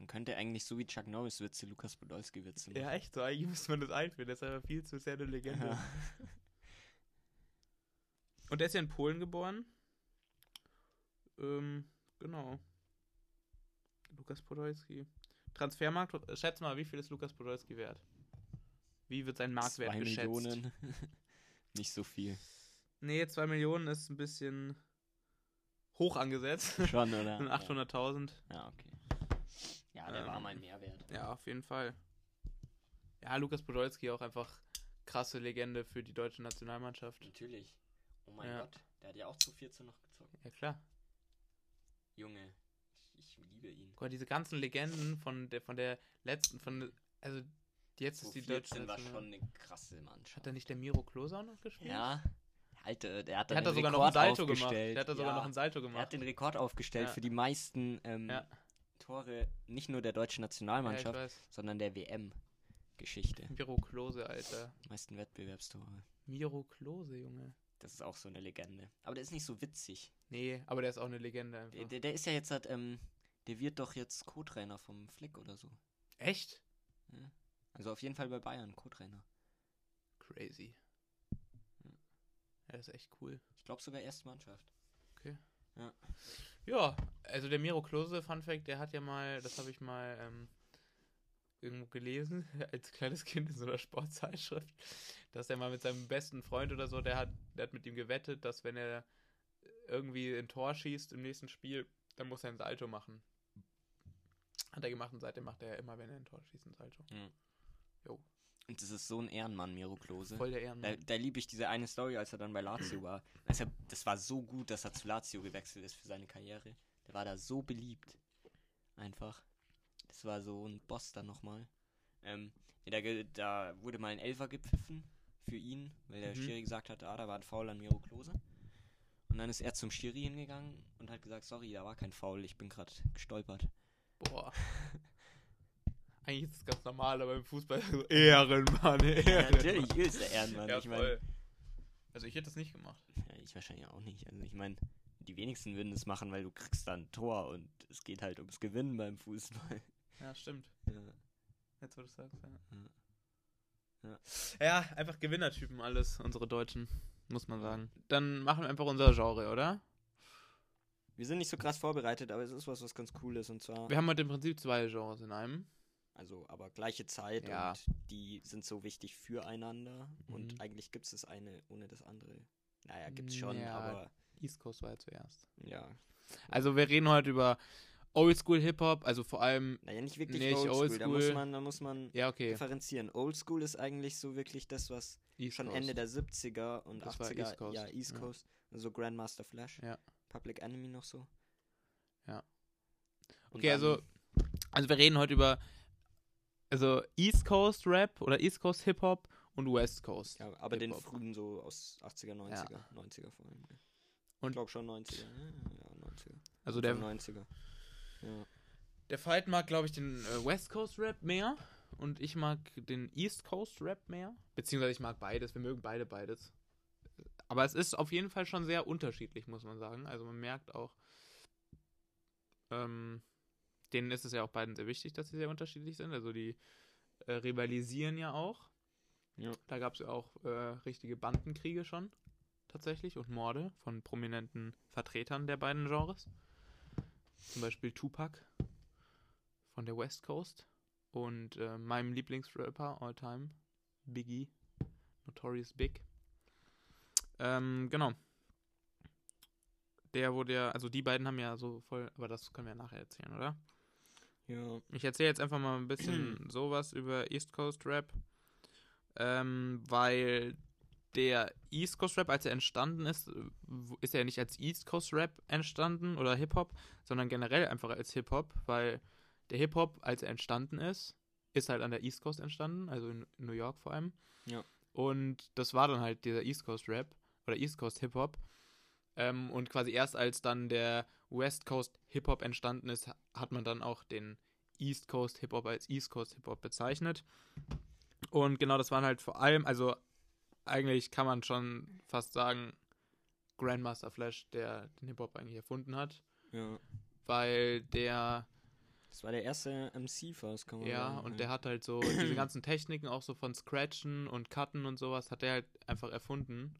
könnte eigentlich so wie Chuck Norris Witze Lukas Podolski Witze machen. Ja, echt so. Eigentlich müsste man das einführen. Das ist aber viel zu sehr eine Legende. Ja. Und er ist ja in Polen geboren. Ähm, genau. Lukas Podolski. Transfermarkt, schätz mal, wie viel ist Lukas Podolski wert? Wie wird sein Marktwert Zwei geschätzt? Millionen. Nicht so viel. Nee, 2 Millionen ist ein bisschen hoch angesetzt. Schon, oder? Und 800.000. Ja, okay. Ja, der Ähm, war mal mehr wert. Ja, auf jeden Fall. Ja, Lukas Podolski auch einfach krasse Legende für die deutsche Nationalmannschaft. Natürlich. Oh mein Ja. Gott, der hat ja auch zu 14 noch gezockt. Ja, klar. Junge, ich, ich liebe ihn. Gott, diese ganzen Legenden von der, von der letzten, von, also jetzt ist die deutsche 14 war schon eine krasse Mannschaft. Hat da nicht der Miro Klose auch noch gespielt? Ja, Alter, der hat Der hat da den sogar noch einen Rekord Salto gemacht. aufgestellt. Der hat da sogar ja, noch einen Salto Er gemacht. hat den Rekord aufgestellt Ja. für die meisten ähm, Ja. Tore, nicht nur der deutschen Nationalmannschaft, sondern der WM-Geschichte. Miro Klose, Alter. Die meisten Wettbewerbstore. Miro Klose, Junge. Das ist auch so eine Legende. Aber der ist nicht so witzig. Nee, aber der ist auch eine Legende einfach. Der, der, der ist ja jetzt halt, ähm, der wird doch jetzt Co-Trainer vom Flick oder so. Echt? Also auf jeden Fall bei Bayern, Co-Trainer. Crazy. Ja. Ja, das ist echt cool. Ich glaube sogar erste Mannschaft. Ja, also der Miro Klose, Fun Fact, der hat ja mal, das habe ich mal ähm, irgendwo gelesen, als kleines Kind in so einer Sportzeitschrift, dass er mal mit seinem besten Freund oder so, der hat, der hat mit ihm gewettet, dass wenn er irgendwie ein Tor schießt im nächsten Spiel, dann muss er ein Salto machen. Hat er gemacht und seitdem macht er ja immer, wenn er ein Tor schießt, ein Salto. Und das ist so ein Ehrenmann, Miro Klose. Voll der Da, Ehrenmann. da liebe ich diese eine Story, als er dann bei Lazio war. Also, das war so gut, dass er zu Lazio gewechselt ist für seine Karriere. Der war da so beliebt. Einfach. Das war so ein Boss dann nochmal. Ähm, da, da wurde mal ein Elfer gepfiffen für ihn, weil der Mhm. Schiri gesagt hatte, ah, da war ein Foul an Miro Klose. Und dann ist er zum Schiri hingegangen und hat gesagt, sorry, da war kein Foul, ich bin gerade gestolpert. Boah. Eigentlich ist es ganz normal, aber im Fußball so Ehrenmann, Ja, Ehrenmann. natürlich ist der Ehrenmann. Ja, ich voll. Also ich hätte das nicht gemacht. Ja, ich wahrscheinlich auch nicht. Also ich meine, die wenigsten würden das machen, weil du kriegst dann ein Tor und es geht halt ums Gewinnen beim Fußball. Ja, stimmt. Ja. Jetzt, wo du sagst, ja. Ja. Ja, einfach Gewinnertypen alles, unsere Deutschen, muss man sagen. Dann machen wir einfach unser Genre, oder? Wir sind nicht so krass vorbereitet, aber es ist was, was ganz cool ist und zwar, Wir haben heute im Prinzip zwei Genres in einem. Also aber gleiche Zeit Ja. und die sind so wichtig füreinander und Mhm. eigentlich gibt es das eine ohne das andere. Naja, gibt's schon, Ja. aber East Coast war ja zuerst. ja. Also wir reden heute über Oldschool Hip-Hop, also vor allem, Naja, nicht wirklich Nicht oldschool. Da muss oldschool. man, da muss man ja okay, differenzieren. Oldschool ist eigentlich so wirklich das, was East schon Coast. Ende der 70er und Das war 80er, East Coast, ja, East ja. Coast, also Grandmaster Flash, Ja. Public Enemy noch so. Ja. Und Okay, also, also wir reden heute über also East Coast Rap oder East Coast Hip Hop und West Coast. Ja, aber den frühen so aus 80er, 90er, 90er vor allem. ja. Und- ich glaube schon 90er, ja, ja 90er. Also der, Anfang 90er. Ja. der Fight mag, glaube ich, den äh, West Coast Rap mehr und ich mag den East Coast Rap mehr. Beziehungsweise ich mag beides, wir mögen beide beides. Aber es ist auf jeden Fall schon sehr unterschiedlich, muss man sagen. Also man merkt auch, ähm, denen ist es ja auch beiden sehr wichtig, dass sie sehr unterschiedlich sind. Also die äh, rivalisieren ja auch. Ja. Da gab es ja auch äh, richtige Bandenkriege schon, tatsächlich, und Morde von prominenten Vertretern der beiden Genres. Zum Beispiel Tupac von der West Coast und äh, meinem Lieblingsrapper all time, Biggie, Notorious Big. Ähm, genau. Der wurde ja, also die beiden haben ja so voll, aber das können wir ja nachher erzählen, oder? Ja. Ich erzähle jetzt einfach mal ein bisschen sowas über East Coast Rap. Ähm, weil der East Coast Rap, als er entstanden ist, ist er ja nicht als East Coast Rap entstanden oder Hip-Hop, sondern generell einfach als Hip-Hop, weil der Hip-Hop, als er entstanden ist, ist halt an der East Coast entstanden, also in New York vor allem. Ja. Und das war dann halt dieser East Coast Rap oder East Coast Hip-Hop. Ähm, und quasi erst als dann der West Coast Hip-Hop entstanden ist, ha- hat man dann auch den East Coast Hip-Hop als East Coast Hip-Hop bezeichnet. Und genau, das waren halt vor allem, also eigentlich kann man schon fast sagen, Grandmaster Flash, der den Hip-Hop eigentlich erfunden hat, Ja. weil der, Das war der erste MC fast, kann man ja, sagen. und der hat halt so diese ganzen Techniken, auch so von Scratchen und Cutten und sowas, hat der halt einfach erfunden.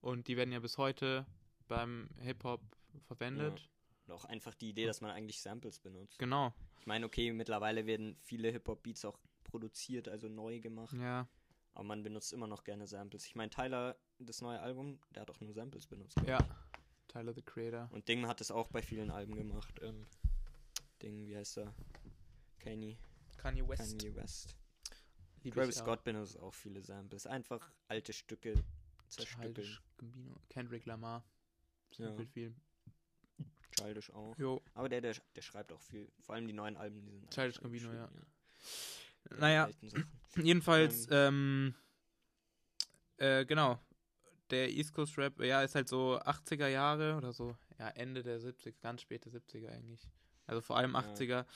Und die werden ja bis heute beim Hip-Hop verwendet. Und auch einfach die Idee, dass man eigentlich Samples benutzt. Genau, Ich meine, okay, mittlerweile werden viele Hip-Hop-Beats auch produziert, also neu gemacht. ja. Aber man benutzt immer noch gerne Samples. Ich meine, Tyler, das neue Album, der hat auch nur Samples benutzt. Ja. Tyler the Creator. Und Ding hat es auch bei vielen Alben gemacht. Ähm, Ding, wie heißt er? Kanye, Kanye Kanye West. Lieb Travis. Scott benutzt auch viele Samples. Einfach alte Stücke zerstückeln. Childish Gambino. Kendrick Lamar. Ja. Samplet viel. Childish auch. Jo. Aber der, der, der schreibt auch viel. Vor allem die neuen Alben, die sind Childish Gambino, ja. geschrieben, Die Naja, jedenfalls, ähm, äh, genau. Der East Coast Rap, ja, ist halt so 80er Jahre oder so, ja, Ende der 70er, ganz späte 70er eigentlich. Also vor allem Ja. 80er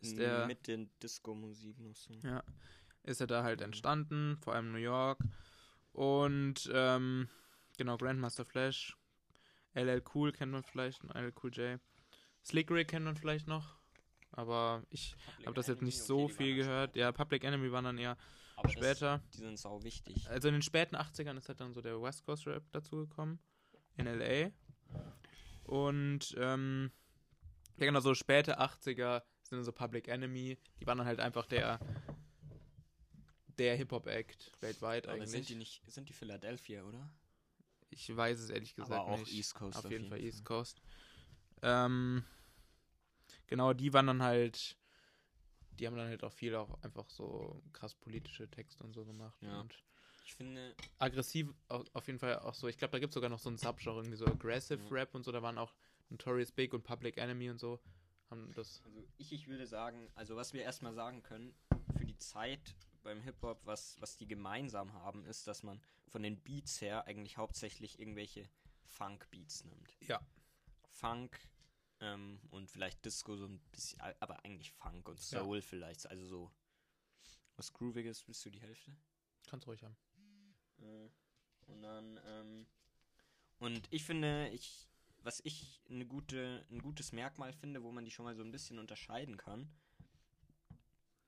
ist der, Mit den Disco-Musik noch so. ja, ist er da halt entstanden, vor allem New York. Und, ähm, genau, Grandmaster Flash, LL Cool kennt man vielleicht, LL Cool J. Slick Rick kennt man vielleicht noch, aber ich habe das jetzt nicht so viel gehört. Ja, Public Enemy waren dann eher Aber das- später. die sind sau wichtig. Also in den späten 80ern ist halt dann so der West Coast Rap dazugekommen. In LA. Und, ähm, ja genau, so späte 80er sind dann so Public Enemy. Die waren dann halt einfach der, der Hip-Hop-Act weltweit Aber eigentlich. sind die nicht, sind die Philadelphia, oder? Ich weiß es ehrlich gesagt Aber auch nicht. East Coast. auf, jeden Fall East Coast. Ähm, genau, die waren dann halt, die haben dann halt auch viel auch einfach so krass politische Texte und so gemacht. Ja. Und Ich finde, aggressiv au- auf jeden Fall auch so. Ich glaube, da gibt es sogar noch so ein Subgenre, irgendwie so Aggressive Ja. Rap und so. Da waren auch Notorious Big und Public Enemy und so. Haben das. also ich, ich würde sagen, also was wir erstmal sagen können, für die Zeit beim Hip-Hop, was, was die gemeinsam haben, ist, dass man von den Beats her eigentlich hauptsächlich irgendwelche Funk-Beats nimmt. Ja. Funk ähm, und vielleicht Disco so ein bisschen, aber eigentlich Funk und Ja. Soul vielleicht, also so was Grooviges, bist du die Hälfte? Kannst ruhig haben. Äh, Und dann, ähm, und ich finde, ich, was ich eine gute, ein gutes Merkmal finde, wo man die schon mal so ein bisschen unterscheiden kann,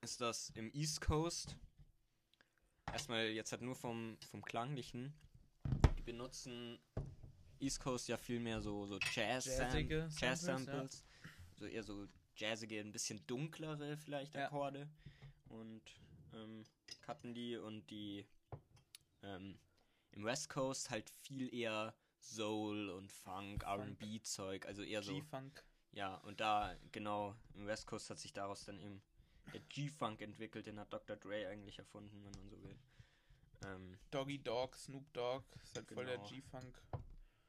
ist das im East Coast, erstmal jetzt halt nur vom, vom Klanglichen, die benutzen East Coast ja viel mehr so, so Jazz, Jazzige Sam Jazz Samples, ja. So eher so jazzige, ein bisschen dunklere vielleicht Ja. Akkorde und ähm, cutten die und die ähm, im West Coast halt viel eher Soul und Funk, R&B Zeug, also eher so G-Funk. ja und da genau im West Coast hat sich daraus dann eben der G-Funk entwickelt, den hat Dr. Dre eigentlich erfunden, wenn man so will. Ähm, Doggy Dog, Snoop Dogg. Ist halt voll der Genau. G-Funk.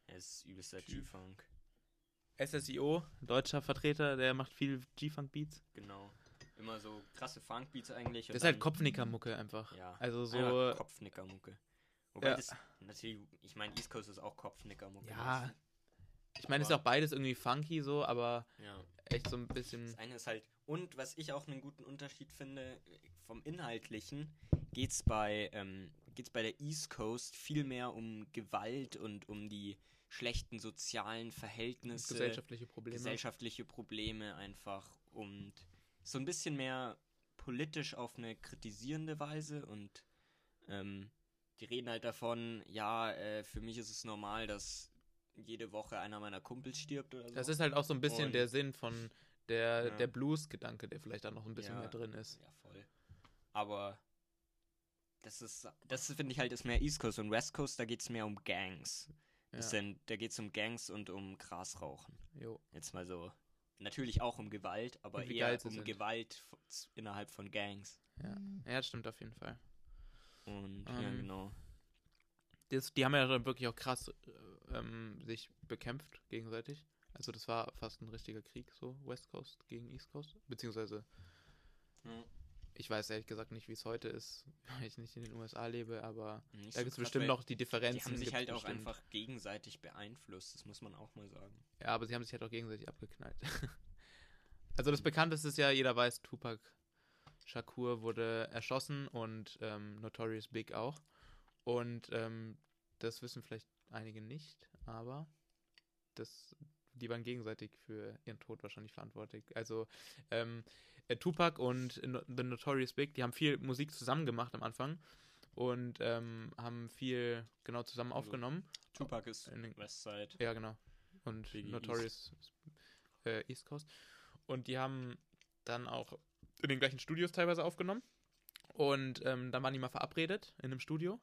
er ist übelster. G-Funk, SSIO, deutscher Vertreter, der macht viel G-Funk-Beats. genau. Immer so krasse Funk-Beats eigentlich. Das ist halt Kopfnicker-Mucke einfach. Ja. Also so. Kopfnickermucke. Wobei Ja. das natürlich, ich meine, East Coast ist auch Kopfnickermucke. Ja, Ich meine, ist ja auch beides irgendwie funky so, aber Ja. echt so ein bisschen. Das eine ist halt, und was ich auch einen guten Unterschied finde, vom Inhaltlichen geht's bei, ähm, geht's bei der East Coast viel mehr um Gewalt und um die schlechten sozialen Verhältnisse, gesellschaftliche Probleme. gesellschaftliche Probleme einfach und so ein bisschen mehr politisch auf eine kritisierende Weise und ähm, die reden halt davon, ja, äh, für mich ist es normal, dass jede Woche einer meiner Kumpels stirbt oder so. Das ist halt auch so ein bisschen Und- der Sinn von der, Ja. der Blues-Gedanke, der vielleicht da noch ein bisschen Ja. mehr drin ist. Ja, voll. Aber das ist, das finde ich halt ist mehr East Coast und West Coast, da geht es mehr um Gangs. Ja. Bisschen, da geht es um Gangs und um Grasrauchen. Jo. Jetzt mal so natürlich auch um Gewalt, aber eher um sind. Gewalt innerhalb von Gangs. Ja. ja, das stimmt auf jeden Fall. Und ja, Ähm, genau. Das, die haben ja dann wirklich auch krass äh, ähm, sich bekämpft gegenseitig. Also das war fast ein richtiger Krieg, so West Coast gegen East Coast. Beziehungsweise, ich weiß ehrlich gesagt nicht, wie es heute ist, weil ich nicht in den USA lebe, aber Nicht da so gibt es bestimmt noch die Differenzen. Die haben sich halt auch bestimmt. einfach gegenseitig beeinflusst, das muss man auch mal sagen. Ja, aber sie haben sich halt auch gegenseitig abgeknallt. also das bekannteste ist ja, jeder weiß, Tupac Shakur wurde erschossen und ähm, Notorious Big auch. Und ähm, das wissen vielleicht einige nicht, aber das, die waren gegenseitig für ihren Tod wahrscheinlich verantwortlich. Also ähm, äh, Tupac und The Notorious Big, die haben viel Musik zusammen gemacht am Anfang und ähm, haben viel genau zusammen Also, aufgenommen. Tupac ist In den- Westside. Ja, genau. Und Biggie Notorious äh, East Coast. Und die haben dann auch in den gleichen Studios teilweise aufgenommen. Und ähm, dann waren die mal verabredet in einem Studio.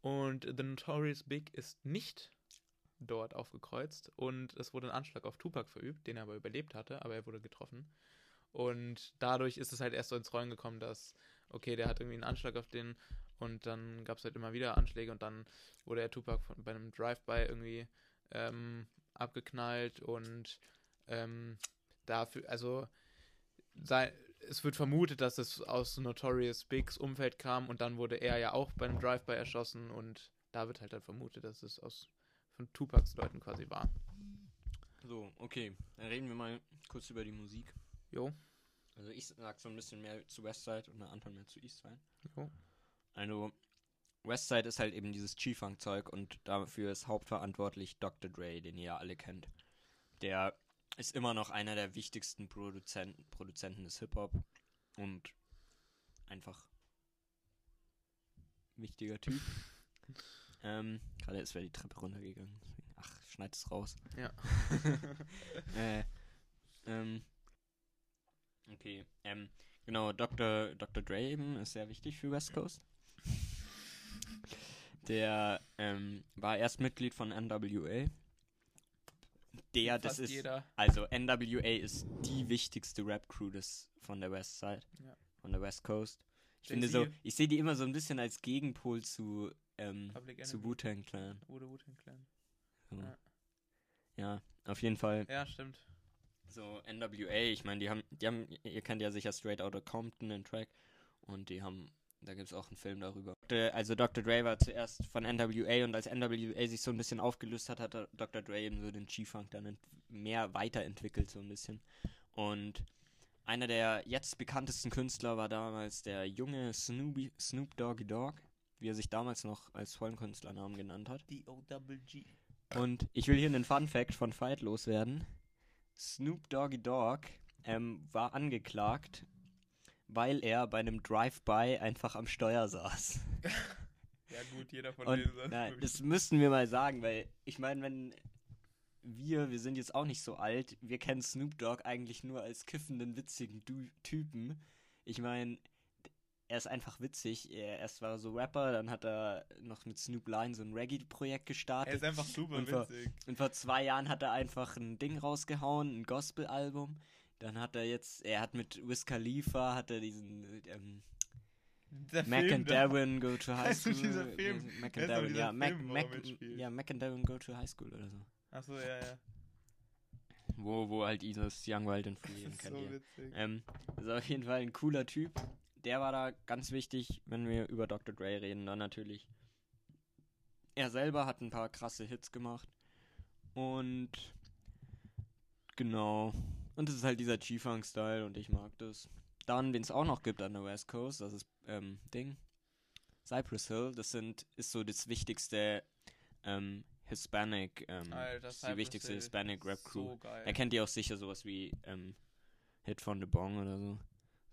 Und The Notorious Big ist nicht dort aufgekreuzt. Und es wurde ein Anschlag auf Tupac verübt, den er aber überlebt hatte, aber er wurde getroffen. Und dadurch ist es halt erst so ins Rollen gekommen, dass, okay, der hat irgendwie einen Anschlag auf den und dann gab es halt immer wieder Anschläge und dann wurde er Tupac von, bei einem Drive-By irgendwie ähm, abgeknallt und ähm, dafür, also sei, es wird vermutet, dass es aus Notorious Bigs Umfeld kam und dann wurde er ja auch bei einem Drive-By erschossen und da wird halt dann vermutet, dass es aus von Tupacs Leuten quasi war. So, okay. Dann reden wir mal kurz über die Musik. Jo, Also ich sag so ein bisschen mehr zu Westside und der Anton mehr zu Eastside. jo. Also Westside ist halt eben dieses G-Funk-Zeug und dafür ist hauptverantwortlich Dr. Dre, den ihr ja alle kennt. Der ist immer noch einer der wichtigsten Produzenten, Produzenten des Hip-Hop und einfach wichtiger Typ. ähm, gerade ist wer die Treppe runtergegangen. Deswegen, ach, schneid es raus. Ja. äh, ähm, okay, ähm, genau, Dr. Dr. Dre eben ist sehr wichtig für West Coast. Der ähm, war erst Mitglied von NWA. Der, das Fast ist, jeder. also NWA ist die wichtigste Rap-Crew des, von der West Side, Ja. von der West Coast. Ich finde so, ich sehe die immer so ein bisschen als Gegenpol zu, ähm, zu. Wu-Tang Clan. Oder Wu-Tang Clan. So. Ja. Ja, auf jeden Fall. Ja, stimmt. So, NWA, ich meine, die haben, die haben, ihr kennt ja sicher Straight Outta Compton, den Track. Und die haben, da gibt es auch einen Film darüber. Also Dr. Dre war zuerst von NWA und als NWA sich so ein bisschen aufgelöst hat, hat Dr. Dre eben so den G-Funk dann mehr weiterentwickelt, so ein bisschen. Und einer der jetzt bekanntesten Künstler war damals der junge Snoopy, Snoop Doggy Dogg, wie er sich damals noch als vollen Künstlernamen genannt hat. D-O-Double-G. Und ich will hier einen Fun Fact von Fight loswerden. Snoop Doggy Dogg ähm, war angeklagt, weil er bei einem Drive-By einfach am Steuer saß. Ja gut, jeder von Und denen na, wirklich- das müssten wir mal sagen, weil ich meine, wenn wir, wir sind jetzt auch nicht so alt, wir kennen Snoop Dogg eigentlich nur als kiffenden, witzigen du Typen. Ich meine, er ist einfach witzig. Er erst war er so Rapper, dann hat er noch mit Snoop Lion so ein Reggae-Projekt gestartet. Er ist einfach super Und vor- witzig. Und vor zwei Jahren hat er einfach ein Ding rausgehauen, ein Gospel-Album. Dann hat er jetzt, er hat mit Wiz Khalifa, hat er diesen ähm, Der Mac Film and da. Darren Go to High Heißt School. so dieser Film? Mac and Darren, ja. Mac, Film, Mac, mitspielt? ja, Mac and Darren Go to High School oder so. Achso, ja, ja. Wo, wo halt dieses Young Wild and Free Das den ist kennt so ihr. witzig. Ähm, ist auf jeden Fall ein cooler Typ. Der war da ganz wichtig, wenn wir über Dr. Dre reden, dann natürlich. Er selber hat ein paar krasse Hits gemacht. Und genau. Und es ist halt dieser G-Funk-Style und ich mag das. Dann, wen es auch noch gibt an der West Coast, das ist ähm, Ding. Cypress Hill, das sind, ist so das wichtigste ähm, Hispanic, ähm, Alter, die wichtigste Hispanic Rap Crew. So. Er kennt ihr auch sicher sowas wie ähm, Hit von The Bong oder so.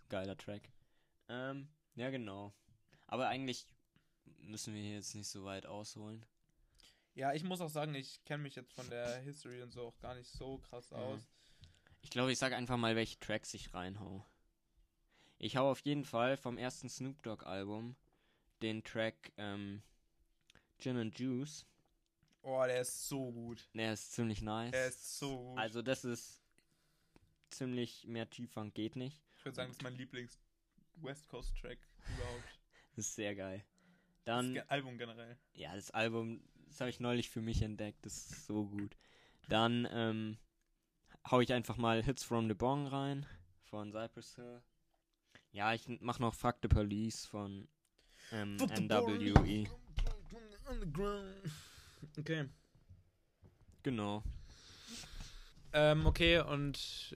Geiler Track. Ähm, ja, genau. Aber eigentlich müssen wir hier jetzt nicht so weit ausholen. Ja, ich muss auch sagen, ich kenne mich jetzt von der History und so auch gar nicht so krass Mhm. aus. Ich glaube, ich sage einfach mal, welche Tracks ich reinhau. Ich hau auf jeden Fall vom ersten Snoop Dogg Album den Track ähm, Gin and Juice. Oh, der ist so gut. Der ist ziemlich nice. Der ist so gut. Also das ist ziemlich mehr Tieffang geht nicht. Ich würde sagen, das ist mein Lieblings-West Coast-Track überhaupt. Das ist sehr geil. Das Dann, Ge- Album generell. ja, das Album, das habe ich neulich für mich entdeckt. Das ist so gut. Dann ähm, hau ich einfach mal Hits from the Bong rein von Cypress Hill. Ja, ich mach noch Fuck the Police von ähm, NWE. Okay. Genau. Ähm, okay, und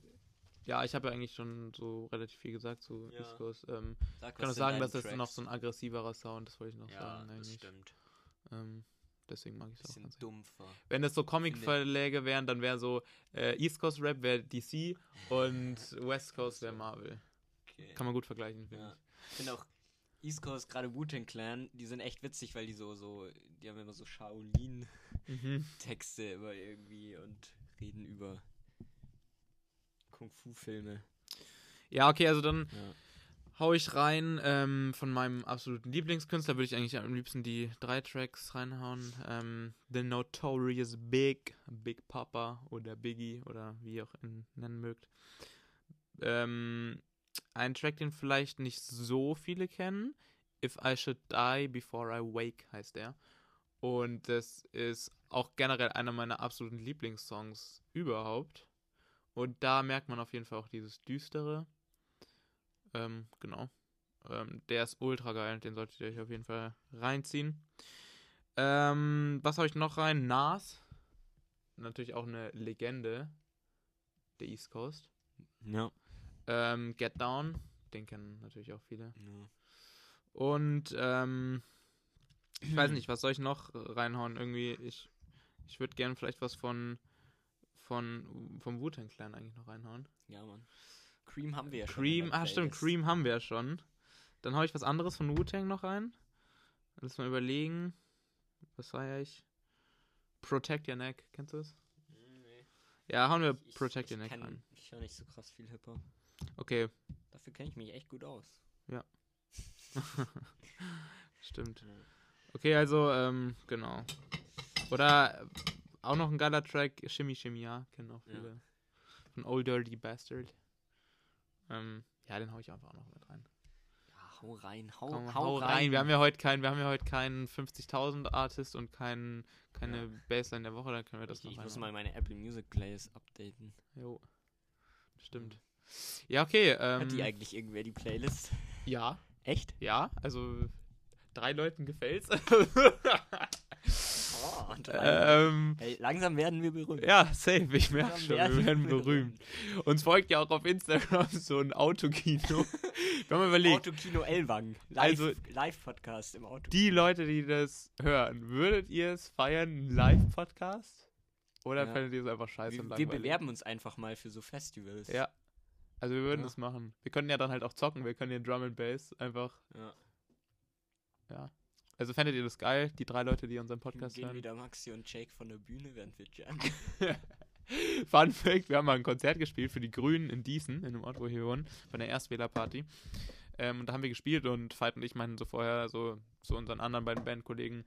ja, ich habe ja eigentlich schon so relativ viel gesagt zu Ja. East Coast. Ähm, Sag, ich kann auch sagen, das ist noch so ein aggressiverer Sound, das wollte ich noch Ja, sagen das eigentlich. stimmt. Ähm, deswegen mag ich es auch Bisschen ganz dumpfer. Wenn das so Comic-Verläge wären, dann wäre so äh, East Coast Rap wäre DC und West Coast wäre Marvel. Okay. Kann man gut vergleichen, finde Ja. Ich finde auch East Coast, gerade Wu-Tang Clan, die sind echt witzig, weil die so, so, die haben immer so Shaolin-Texte. Mhm. immer irgendwie und reden über Kung-Fu-Filme. Ja, okay, also dann Ja. hau ich rein. Ähm, von meinem absoluten Lieblingskünstler würde ich eigentlich am liebsten die drei Tracks reinhauen. Ähm, The Notorious Big, Big Papa oder Biggie oder wie ihr auch ihn nennen mögt. Ähm, ein Track, den vielleicht nicht so viele kennen. If I Should Die Before I Wake heißt der. Und das ist auch generell einer meiner absoluten Lieblingssongs überhaupt. Und da merkt man auf jeden Fall auch dieses Düstere. Ähm, genau. Ähm, der ist ultra geil, den solltet ihr euch auf jeden Fall reinziehen. Ähm, was habe ich noch rein? Nas. Natürlich auch eine Legende der East Coast. Ja. Ähm, Get Down, den kennen natürlich auch viele. ja. Und ähm, ich weiß nicht, was soll ich noch reinhauen? Irgendwie, ich, ich würde gerne vielleicht was von, von vom Wu-Tang Clan eigentlich noch reinhauen. Ja, Mann. Cream haben wir ja schon. Cream, ah stimmt. Cream haben wir ja schon. Dann hau ich was anderes von Wu-Tang noch rein. Lass mal überlegen. Was war ich? Protect Your Neck, kennst du es? Hm, Nee. Ja, hauen wir Ich- Protect ich Your Neck rein. Ich höre nicht so krass viel Hip-Hop. Okay, Dafür kenne ich mich echt gut aus. stimmt. Ja. Okay, also, ähm, genau. Oder äh, auch noch ein geiler Track, Shimmy Shimmy, ja, kennen auch Ja. viele. Von Old Dirty Bastard. Ähm, ja, den hau ich einfach auch noch mit rein. Ja, hau rein, hau, Komm, hau, hau rein. rein. Wir haben ja heute keinen, wir haben ja heute keinen 50.000 Artist und keinen, keine Ja. Bassline der Woche, dann können wir das ich, noch ich muss mal meine Apple Music Playlist updaten. Jo. Stimmt. Ja, okay. Ähm, Hat die eigentlich irgendwer die Playlist? ja, Echt? ja, also drei Leuten gefällt's. Oh, ähm, Hey, langsam werden wir berühmt. ja, safe, ich merke schon, wir werden berühmt. Uns folgt ja auch auf Instagram so ein Autokino. wir haben überlegt, Autokino Elwang. Live, Also- Live-Podcast im Auto. die Leute, die das hören, würdet ihr es feiern, einen Live-Podcast? Oder Ja. fändet ihr es einfach scheiße wir, wir bewerben uns einfach mal für so Festivals. Ja. Also wir würden Ja. das machen. Wir können ja dann halt auch zocken. Wir können ja Drum and Bass einfach. ja. Ja. Also fändet ihr das geil, die drei Leute, die unseren Podcast Gehen hören? wieder Maxi und Jake von der Bühne, während wir jammen. Fun Fact: Wir haben mal ein Konzert gespielt für die Grünen in Diesen, in dem Ort, wo wir wohnen, von der Erstwählerparty. Ähm, und da haben wir gespielt und Veit und ich meinten so vorher so zu unseren anderen beiden Bandkollegen: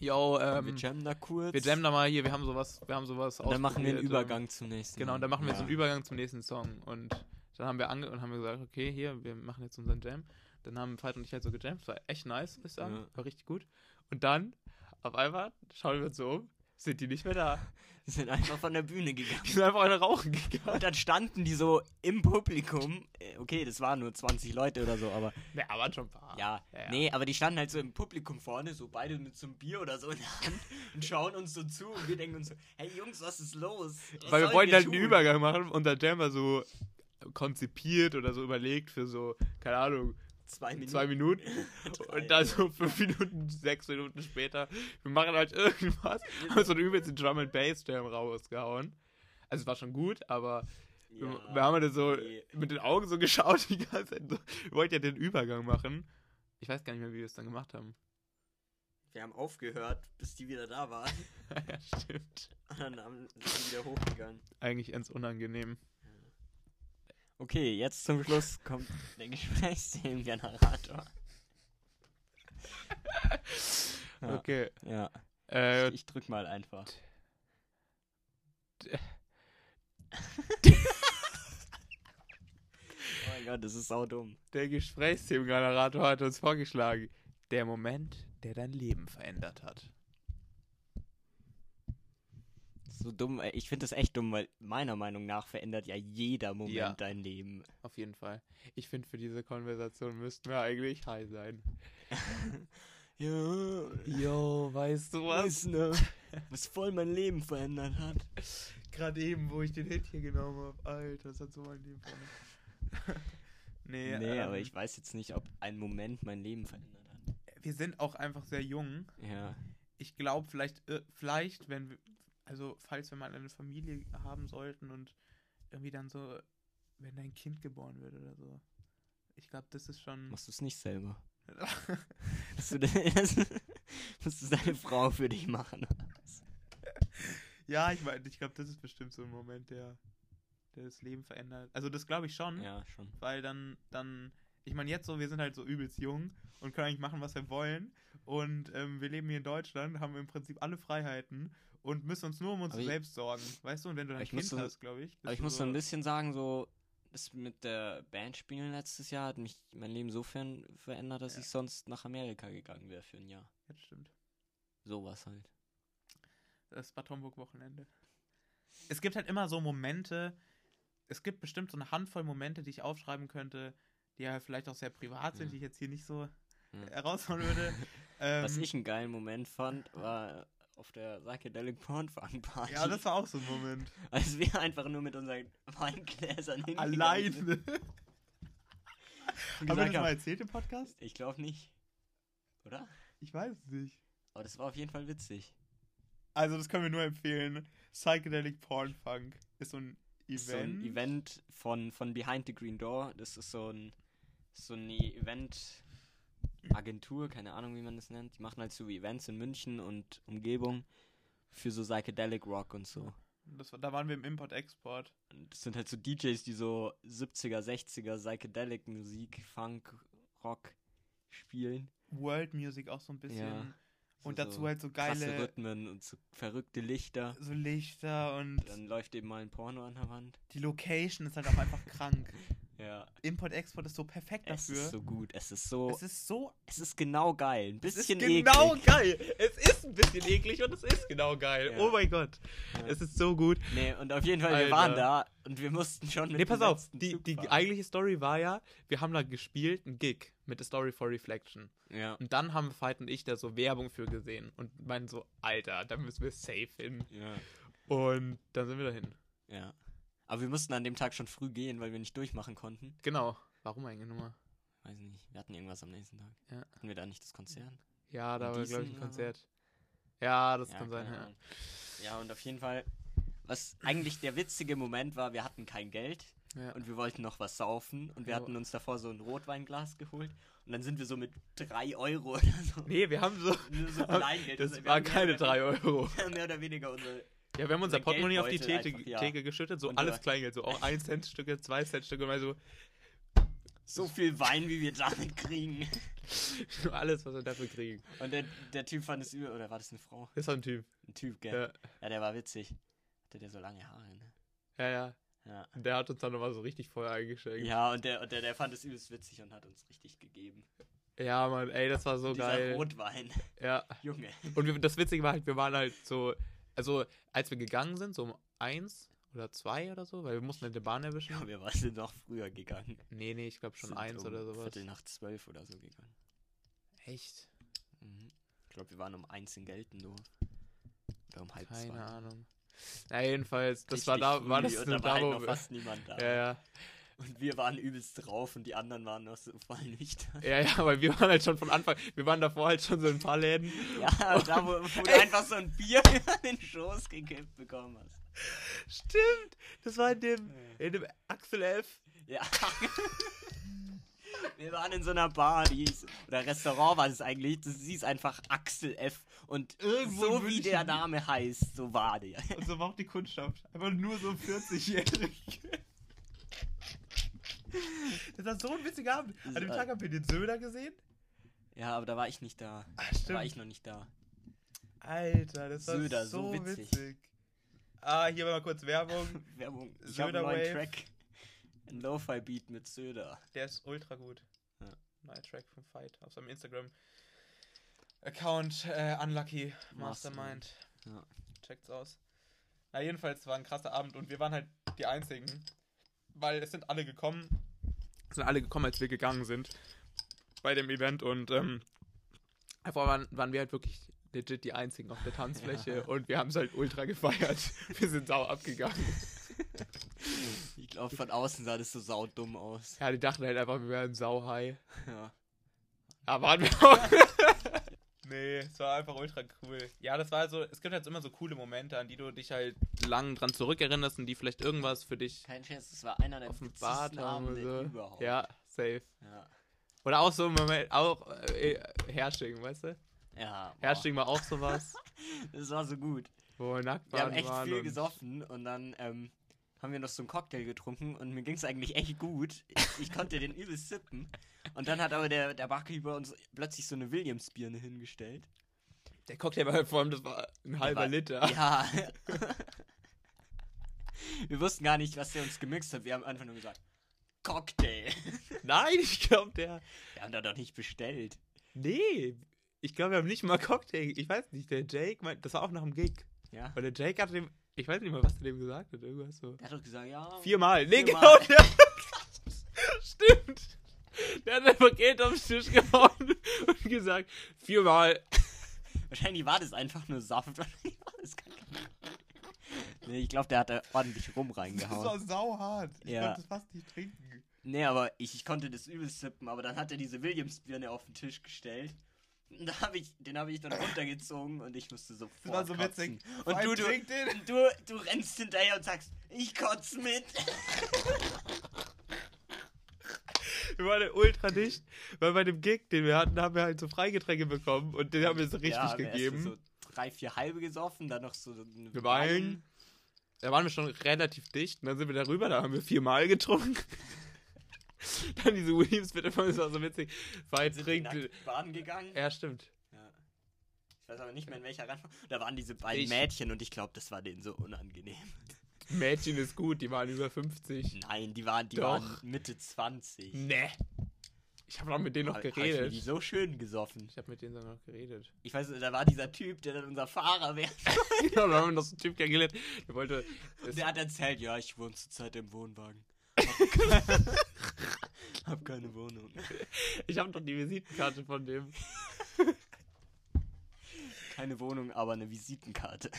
Yo, ähm, wir jammen da kurz. wir jammen da mal hier, wir haben sowas, wir haben sowas und dann machen wir einen Übergang zum nächsten. Genau, und dann machen wir ja. so einen Übergang zum nächsten Song. Und dann haben wir ange und haben wir gesagt, okay, hier, wir machen jetzt unseren Jam. Dann haben Veit und ich halt so gejammt. Das war echt nice, muss ich sagen. Ja. War richtig gut. Und dann, auf einmal, schauen wir uns so um, sind die nicht mehr da. Wir sind einfach von der Bühne gegangen. Die sind einfach alle rauchen gegangen. Und dann standen die so im Publikum. Äh, Okay, das waren nur 20 Leute oder so, aber Ja, aber schon ein paar. ja, ja, ja. nee, aber die standen halt so im Publikum vorne, so beide mit so einem Bier oder so in der Hand und schauen uns so zu und wir denken uns so, hey Jungs, was ist los? Was Weil wir wollten halt einen tun? Übergang machen und der Jam war so konzipiert oder so überlegt für so, keine Ahnung, Zwei Minuten. zwei Minuten. Und dann so fünf Minuten, sechs Minuten später, wir machen halt irgendwas, haben so einen übelsten Drum and Bass Jam rausgehauen. Also es war schon gut, aber wir, Ja, wir haben halt so nee. mit den Augen so geschaut die ganze Zeit. So, wir wollten ja den Übergang machen. Ich weiß gar nicht mehr, wie wir es dann gemacht haben. Wir haben aufgehört, bis die wieder da waren. ja, stimmt. Und dann haben- sind die wieder hochgegangen. Eigentlich ends unangenehm. Okay, jetzt zum Schluss kommt der Gesprächsthemengenerator. Ja. Okay. Ja, Äh, ich drück mal einfach. mein Gott, das ist sau dumm. Der Gesprächsthemengenerator hat uns vorgeschlagen. Der Moment, der dein Leben verändert hat. So dumm, ey. ich finde das echt dumm, weil meiner Meinung nach verändert ja jeder Moment Ja. dein Leben. Auf jeden Fall. Ich finde, für diese Konversation müssten wir eigentlich high sein. Ja, Jo, weißt du was, ne? Was voll mein Leben verändert hat. Gerade eben, wo ich den Hit hier genommen habe. Alter, das hat so mein Leben verändert. nee, nee, ähm, aber ich weiß jetzt nicht, ob ein Moment mein Leben verändert hat. wir sind auch einfach sehr jung. Ja. Ich glaube, vielleicht, äh, vielleicht, wenn wir, also falls wir mal eine Familie haben sollten und irgendwie dann so, wenn dein Kind geboren wird oder so. Ich glaube, das ist schon. Machst du es nicht selber? Musst du, das, musst du deine Frau für dich machen? ja, ich meine, ich glaube, das ist bestimmt so ein Moment, der, der das Leben verändert. Also das glaube ich schon. Ja, schon. weil dann, dann, ich meine jetzt so, wir sind halt so übelst jung und können eigentlich machen, was wir wollen und ähm, wir leben hier in Deutschland, haben im Prinzip alle Freiheiten und müssen uns nur um uns Aber ich- selbst sorgen, weißt du, und wenn du Aber ein ich Kind so- hast, glaube ich. Aber ich muss so ein bisschen sagen, so, das mit der Band spielen letztes Jahr hat mich mein Leben sofern verändert, dass Ja. ich sonst nach Amerika gegangen wäre für ein Jahr. Ja, das stimmt. Sowas halt. Das Bad Homburg-Wochenende. Es gibt halt immer so Momente, es gibt bestimmt so eine Handvoll Momente, die ich aufschreiben könnte, die ja vielleicht auch sehr privat sind, Ja. die ich jetzt hier nicht so Ja. heraushauen würde. ähm, Was ich einen geilen Moment fand, war auf der Psychedelic Porn Fun Party. ja, das war auch so ein Moment. als wir einfach nur mit unseren Weingläsern hingegangen Alleine. sind Haben wir das mal erzählt im Podcast? ich glaube nicht. Oder? Ich weiß es nicht. Aber das war auf jeden Fall witzig. Also, das können wir nur empfehlen. Psychedelic Porn Funk ist so ein Event. So ein Event von, von Behind the Green Door. Das ist so ein so eine Event-Agentur, keine Ahnung, wie man das nennt. Die machen halt so Events in München und Umgebung für so Psychedelic Rock und so. Das da waren wir im Import-Export. Und das sind halt so DJs, die so 70er, 60er Psychedelic Musik, Funk, Rock spielen. World Music auch so ein bisschen. Ja. und So- dazu so halt so krasse geile Rhythmen und so verrückte Lichter. so Lichter und Dann läuft eben mal ein Porno an der Wand. die Location ist halt auch einfach krank. Ja. Import-Export ist so perfekt Es dafür. ist so gut. Es ist so. es ist so. Es ist genau geil. Ein Es ist bisschen genau eklig. geil. Es ist ein bisschen eklig und es ist genau geil. Ja. Oh mein Gott. Ja. Es ist so gut. Nee, und auf jeden Fall, wir Alter. waren da und wir mussten schon mit Nee, pass auf. Die, die eigentliche Story war ja, wir haben da gespielt, ein Gig mit A Story for Reflection. Ja. Und dann haben Veit und ich da so Werbung für gesehen und meinen so, Alter, da müssen wir safe hin. Ja. Und dann sind wir dahin. Ja. Aber wir mussten an dem Tag schon früh gehen, weil wir nicht durchmachen konnten. Genau. Warum eigentlich nochmal? Weiß nicht. Wir hatten irgendwas am nächsten Tag. Ja. Hatten wir da nicht das Konzert? Ja, da In war, glaube ich, ein? Konzert. Ja, das kann sein, ja. Ja, und auf jeden Fall, was eigentlich der witzige Moment war, wir hatten kein Geld ja. und wir wollten noch was saufen und wir Ja. hatten uns davor so ein Rotweinglas geholt und dann sind wir so mit 3 Euro oder so. Nee, wir haben so. Nur so Kleingeld. Das waren keine oder 3 Euro. Mehr oder weniger unsere. Ja, wir haben unser Portemonnaie auf die Theke, einfach, ja. Theke geschüttet, so Und alles Kleingeld, so auch 1 Cent Stücke, 2 Cent Stücke, und mal so So viel Wein, wie wir damit kriegen. alles, was wir dafür kriegen. Und der, der Typ fand es übel, oder war das eine Frau? Das ist so ein Typ. Ein Typ, gell? Ja, Ja, der war witzig. Hatte der so lange Haare, ne? ja. ja. Ja. Und Der hat uns dann nochmal so richtig voll eingeschenkt. Ja, und der, und der, der fand es übelst witzig und hat uns richtig gegeben. Ja, Mann, ey, das war so Dieser geil. Rotwein. Ja. Junge. Und wir, das Witzige war halt, wir waren halt so, also als wir gegangen sind, so um eins oder zwei oder so, weil wir mussten halt die Bahn erwischen. Ja, wir waren sind noch früher gegangen. Nee, nee, ich glaube schon Sind eins um oder sowas. Viertel nach zwölf oder so gegangen. Echt? Mhm. Ich glaube, wir waren um eins in Geltendorf. Oder um halb Keine zwei. Ahnung. Na, jedenfalls, das Richtig war da, war das da halt wo wir, fast niemand da. ja, ja. Und wir waren übelst drauf und die anderen waren noch so voll nüchtern. Ja, ja, weil wir waren halt schon von Anfang, wir waren davor halt schon so in ein paar Läden. Ja, da, wo, wo du einfach so ein Bier in den Schoß gekippt bekommen hast. Stimmt, das war in dem, in dem Axel F. Ja. Wir waren in so einer Bar, die hieß, oder Restaurant war es eigentlich, das hieß einfach Axel F. Und Irgendwo so wie der Name heißt, so war der. Und so war auch die Kundschaft. Einfach nur so 40-jährig. Das war so ein witziger Abend. An dem Tag haben wir den Söder gesehen. Ja, aber da war ich nicht da. Ah, Da war ich noch nicht da. Alter, das war Söder, so, so witzig. witzig. Ah, hier war mal kurz Werbung. Werbung. Ich Söder habe einen neuen. Track. Ein Lo-Fi-Beat mit Söder. Der ist ultra gut. Ja. Neuer Track vom Fight auf seinem Instagram-Account äh, Unlucky Mastermind. Mastermind. Ja. Checkt's aus. Na, jedenfalls war ein krasser Abend und wir waren halt die Einzigen. Weil es sind alle gekommen. Es sind alle gekommen, als wir gegangen sind. Bei dem Event und ähm, davor waren, waren wir halt wirklich legit die Einzigen auf der Tanzfläche Ja. und wir haben es halt ultra gefeiert. Wir sind sau abgegangen. Ich glaube, von außen sah das so saudumm aus. Ja, die dachten halt einfach, wir wären sau high. Ja. Ja, waren wir auch. nee, es war einfach ultra cool. Ja, das war so, es gibt halt immer so coole Momente, an die du dich halt lang dran zurückerinnerst und die vielleicht irgendwas für dich Kein Scherz, das war einer der offenbart haben so. überhaupt. Ja, safe. Ja. Oder auch so im Moment, auch äh, Herrsching, weißt du? Ja, boah, Herrsching war auch sowas, das war so gut. wo wir nackt Wir haben waren. echt waren viel und- gesoffen und dann ähm, haben wir noch so einen Cocktail getrunken und mir ging es eigentlich echt gut. Ich, ich konnte den übelst sippen. Und dann hat aber der, der Barkeeper uns plötzlich so eine Williams-Birne hingestellt. Der Cocktail war halt vor allem, das war ein halber war- Liter. Ja. wir wussten gar nicht, was der uns gemixt hat. Wir haben einfach nur gesagt, Cocktail. Nein, ich glaube, der. Wir haben da doch nicht bestellt. Nee, ich glaube, wir haben nicht mal Cocktail. Ich weiß nicht, der Jake meint, das war auch nach dem Gig. Ja. Weil der Jake hat dem, ich weiß nicht mal, was der dem gesagt hat, irgendwas so. Der hat doch gesagt, ja. Viermal. Nee, Viermal. genau. Der, stimmt. Der hat einfach Geld auf den Tisch gehauen und gesagt, viermal. Wahrscheinlich war das einfach nur Saft. Wahrscheinlich war das gar kein- nee, ich glaube, der hat da ordentlich rum reingehauen. sauhart. Ich Ja. konnte es fast nicht trinken. Nee, aber ich, ich konnte das übelst sippen, aber dann hat er diese Williams-Birne auf den Tisch gestellt. Da hab ich, den habe ich dann runtergezogen und ich musste sofort Das war so kotzen. witzig. Und du, du, den. du, du rennst hinterher und sagst, ich kotze mit. Wir waren ultra dicht, weil bei dem Gig, den wir hatten, haben wir halt so Freigetränke bekommen und den haben wir so richtig ja, wir gegeben. So drei, vier halbe gesoffen, dann noch so eine Wir Wein. Da waren wir schon relativ dicht und dann sind wir darüber, da haben wir viermal getrunken. dann diese Williams bitte das war so witzig. Wir trinkt. nackt baden gegangen. Ja, stimmt. Ja. Ich weiß aber nicht mehr, in welcher Reihenfolge. Da waren diese beiden Ich- Mädchen und ich glaube, das war denen so unangenehm. Mädchen ist gut, die waren über 50. Nein, die waren, die Doch. waren Mitte 20. Ne. Ich habe noch mit denen noch Hab- hab ich geredet. die so schön gesoffen. Ich habe mit denen dann noch geredet. Ich weiß, da war dieser Typ, der dann unser Fahrer wäre. genau, da haben wir noch so einen Typ kennengelernt. Der wollte. Und der hat erzählt, ja, ich wohne zurzeit im Wohnwagen. Hab, hab keine Wohnung. Ich habe doch die Visitenkarte von dem. Keine Wohnung, aber eine Visitenkarte.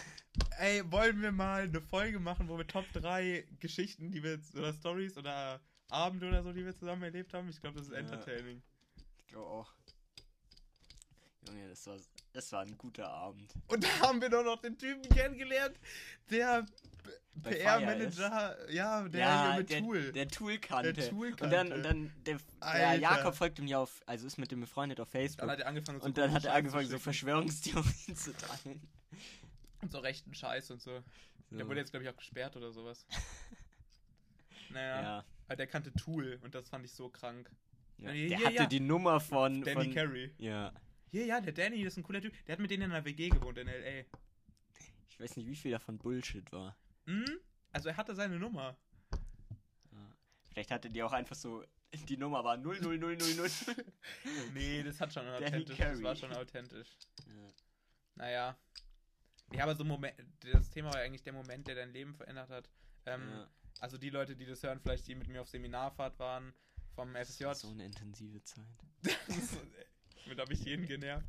Ey, wollen wir mal eine Folge machen, wo wir Top 3 Geschichten, die wir jetzt, oder Stories oder Abende oder so, die wir zusammen erlebt haben? Ich glaube, das ist Ja. entertaining. Ich glaube auch. Junge, das war, das war ein guter Abend. Und da haben wir doch noch den Typen kennengelernt, der PR-Manager, ja, der ja, hier mit der, Tool. Der Tool kannte. Der Tool Und dann, kannte. und dann der, der. Jakob folgt ihm ja auf, also ist mit dem befreundet auf Facebook. dann hat er angefangen, so und dann hat er angefangen, so. Verschwörungstheorien zu teilen. Und so rechten Scheiß und so. Der So. wurde jetzt, glaube ich, auch gesperrt oder sowas. naja, ja. aber der kannte Tool und das fand ich so krank. ja. Ja, Der ja, hatte ja. die Nummer von. Danny von Carey. ja. Ja, ja, der Danny, das ist ein cooler Typ. Der hat mit denen in einer WG gewohnt in L.A. Ich weiß nicht, wie viel davon Bullshit war. Hm? Also er hatte seine Nummer. Ja. Vielleicht hatte die auch einfach so. Die Nummer war 00000. Nee, das hat schon authentisch. Das war schon authentisch. ja. Naja. Ja, aber so Moment, das Thema war ja eigentlich der Moment, der dein Leben verändert hat. Ähm, Ja. Also die Leute, die das hören, vielleicht die mit mir auf Seminarfahrt waren vom FSJ. Das war so eine intensive Zeit. Damit habe ich jeden genervt.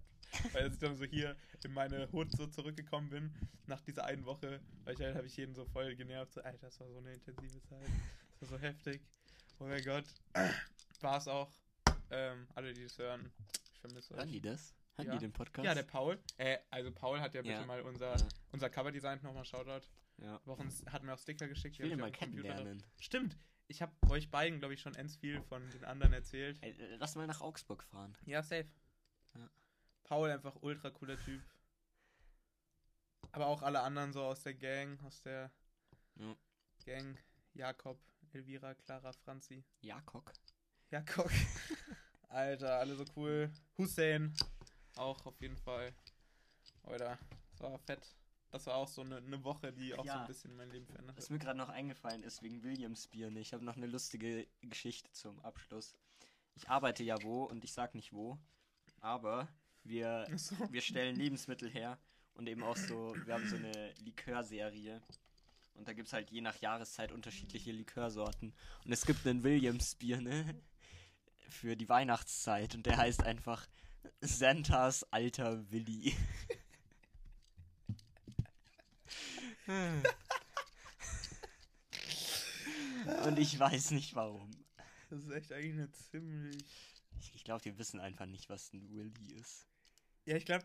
Weil ich dann so hier in meine Hut so zurückgekommen bin, nach dieser einen Woche, weil ich halt habe ich jeden so voll genervt. So, Alter, das war so eine intensive Zeit. Das war so heftig. Oh mein Gott. War es auch. Ähm, alle, die das hören, ich vermisse Hören euch. die das? Hören Ja. die den Podcast? Ja, der Paul. Äh, also Paul hat ja bitte Ja. mal unser, Ja. unser Coverdesign nochmal Shoutout. ja. Wochen hat mir auch Sticker geschickt. Ich will mal kennenlernen. Stimmt. Ich habe euch beiden, glaube ich, schon ends viel von den anderen erzählt. Ey, lass mal nach Augsburg fahren. Ja, safe. Paul einfach ultra cooler Typ. Aber auch alle anderen so aus der Gang, aus der Ja. Gang. Jakob, Elvira, Clara, Franzi. Jakob. Jakob. Alter, alle so cool. Hussein. Auch auf jeden Fall. Alter, das war fett. Das war auch so eine, eine Woche, die auch so Ja. ein bisschen mein Leben verändert Was hat. mir gerade noch eingefallen ist, wegen Williams Bier. Ich habe noch eine lustige Geschichte zum Abschluss. Ich arbeite ja wo und ich sag nicht wo, aber wir, so. wir stellen Lebensmittel her und eben auch so, wir haben so eine Likörserie. Und da gibt es halt je nach Jahreszeit unterschiedliche Likörsorten. Und es gibt einen Williams Bier, ne? Für die Weihnachtszeit. Und der heißt einfach Santas alter Willi. Und ich weiß nicht warum. Das ist echt eigentlich eine ziemlich. Ich, ich glaube, die wissen einfach nicht, was ein Willy ist. Ja, ich glaube,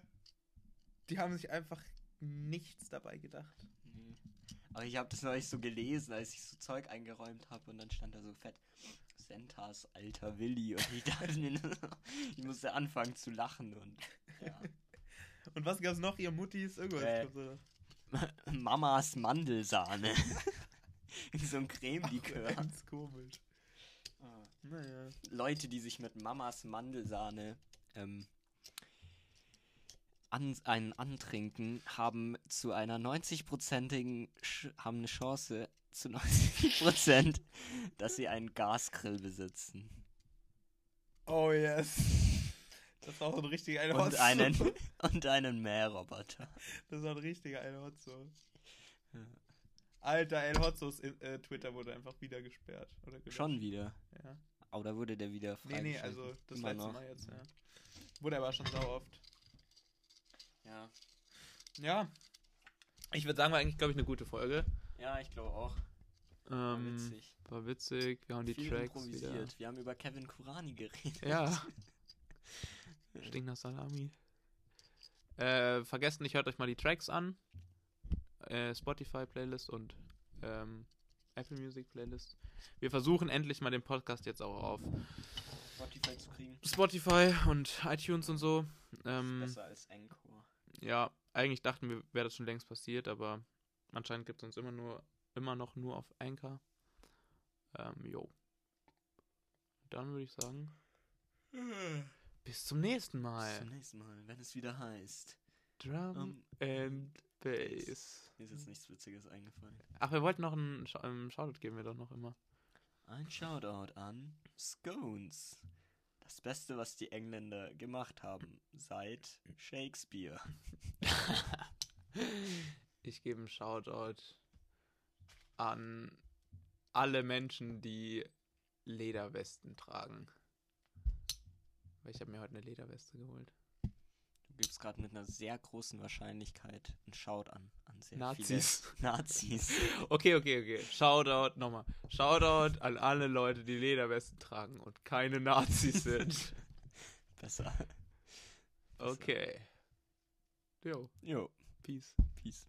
die haben sich einfach nichts dabei gedacht. Nee. Aber ich habe das neulich so gelesen, als ich so Zeug eingeräumt habe und dann stand da so fett Sentas alter Willi und ich dachte so, ich musste anfangen zu lachen und ja. Und was gab's noch? Ihr Muttis? Irgendwas. Äh. da. Mamas Mandelsahne. so ein Creme-Likör. Ganz komisch. Naja. Leute, die sich mit Mamas Mandelsahne ähm, an, einen antrinken, haben zu einer 90-prozentigen, Sch- haben eine Chance zu 90 Prozent, dass sie einen Gasgrill besitzen. Oh yes. Das war so ein richtiger eine Und einen, und einen Mähroboter. Das war ein richtiger. Ja. Alter, El Hotzos äh, Twitter wurde einfach wieder gesperrt. Schon wieder. Ja. Aber da wurde der wieder Nee, nee, also das Immer letzte noch. Mal jetzt, ja. Wurde aber schon sau oft. Ja. Ja. Ich würde sagen, war eigentlich, glaube ich, eine gute Folge. ja, ich glaube auch. War Ähm, witzig. war witzig. Wir haben die Viel Tracks improvisiert. wieder. Wir haben über Kevin Kurani geredet. Ja. Stinkt nach Salami. Äh, vergesst nicht, hört euch mal die Tracks an. Äh, Spotify-Playlist und ähm, Apple Music Playlist. Wir versuchen endlich mal den Podcast jetzt auch auf Spotify zu kriegen. Spotify und iTunes und so. Ähm, Besser als Encore. ja, eigentlich dachten wir, wäre das schon längst passiert, aber anscheinend gibt es uns immer nur immer noch nur auf Anchor. Ähm, jo. Dann würde ich sagen, bis zum nächsten Bis Mal. zum nächsten Mal, wenn es wieder heißt. Drum Um, and Bass. Mir ist jetzt nichts Witziges eingefallen. Ach, wir wollten noch einen, Sch einen Shoutout geben wir doch noch immer. Ein Shoutout an Scones. Das Beste, was die Engländer gemacht haben seit Shakespeare. ich gebe einen Shoutout an alle Menschen, die Lederwesten tragen. Weil ich habe mir heute eine Lederweste geholt. Du gibst gerade mit einer sehr großen Wahrscheinlichkeit einen Shout an, an sehr Nazis. viele Nazis. Okay, okay, okay. Shoutout, nochmal. Shoutout an alle Leute, die Lederwesten tragen und keine Nazis sind. Besser. Okay. Jo, Jo, peace. peace.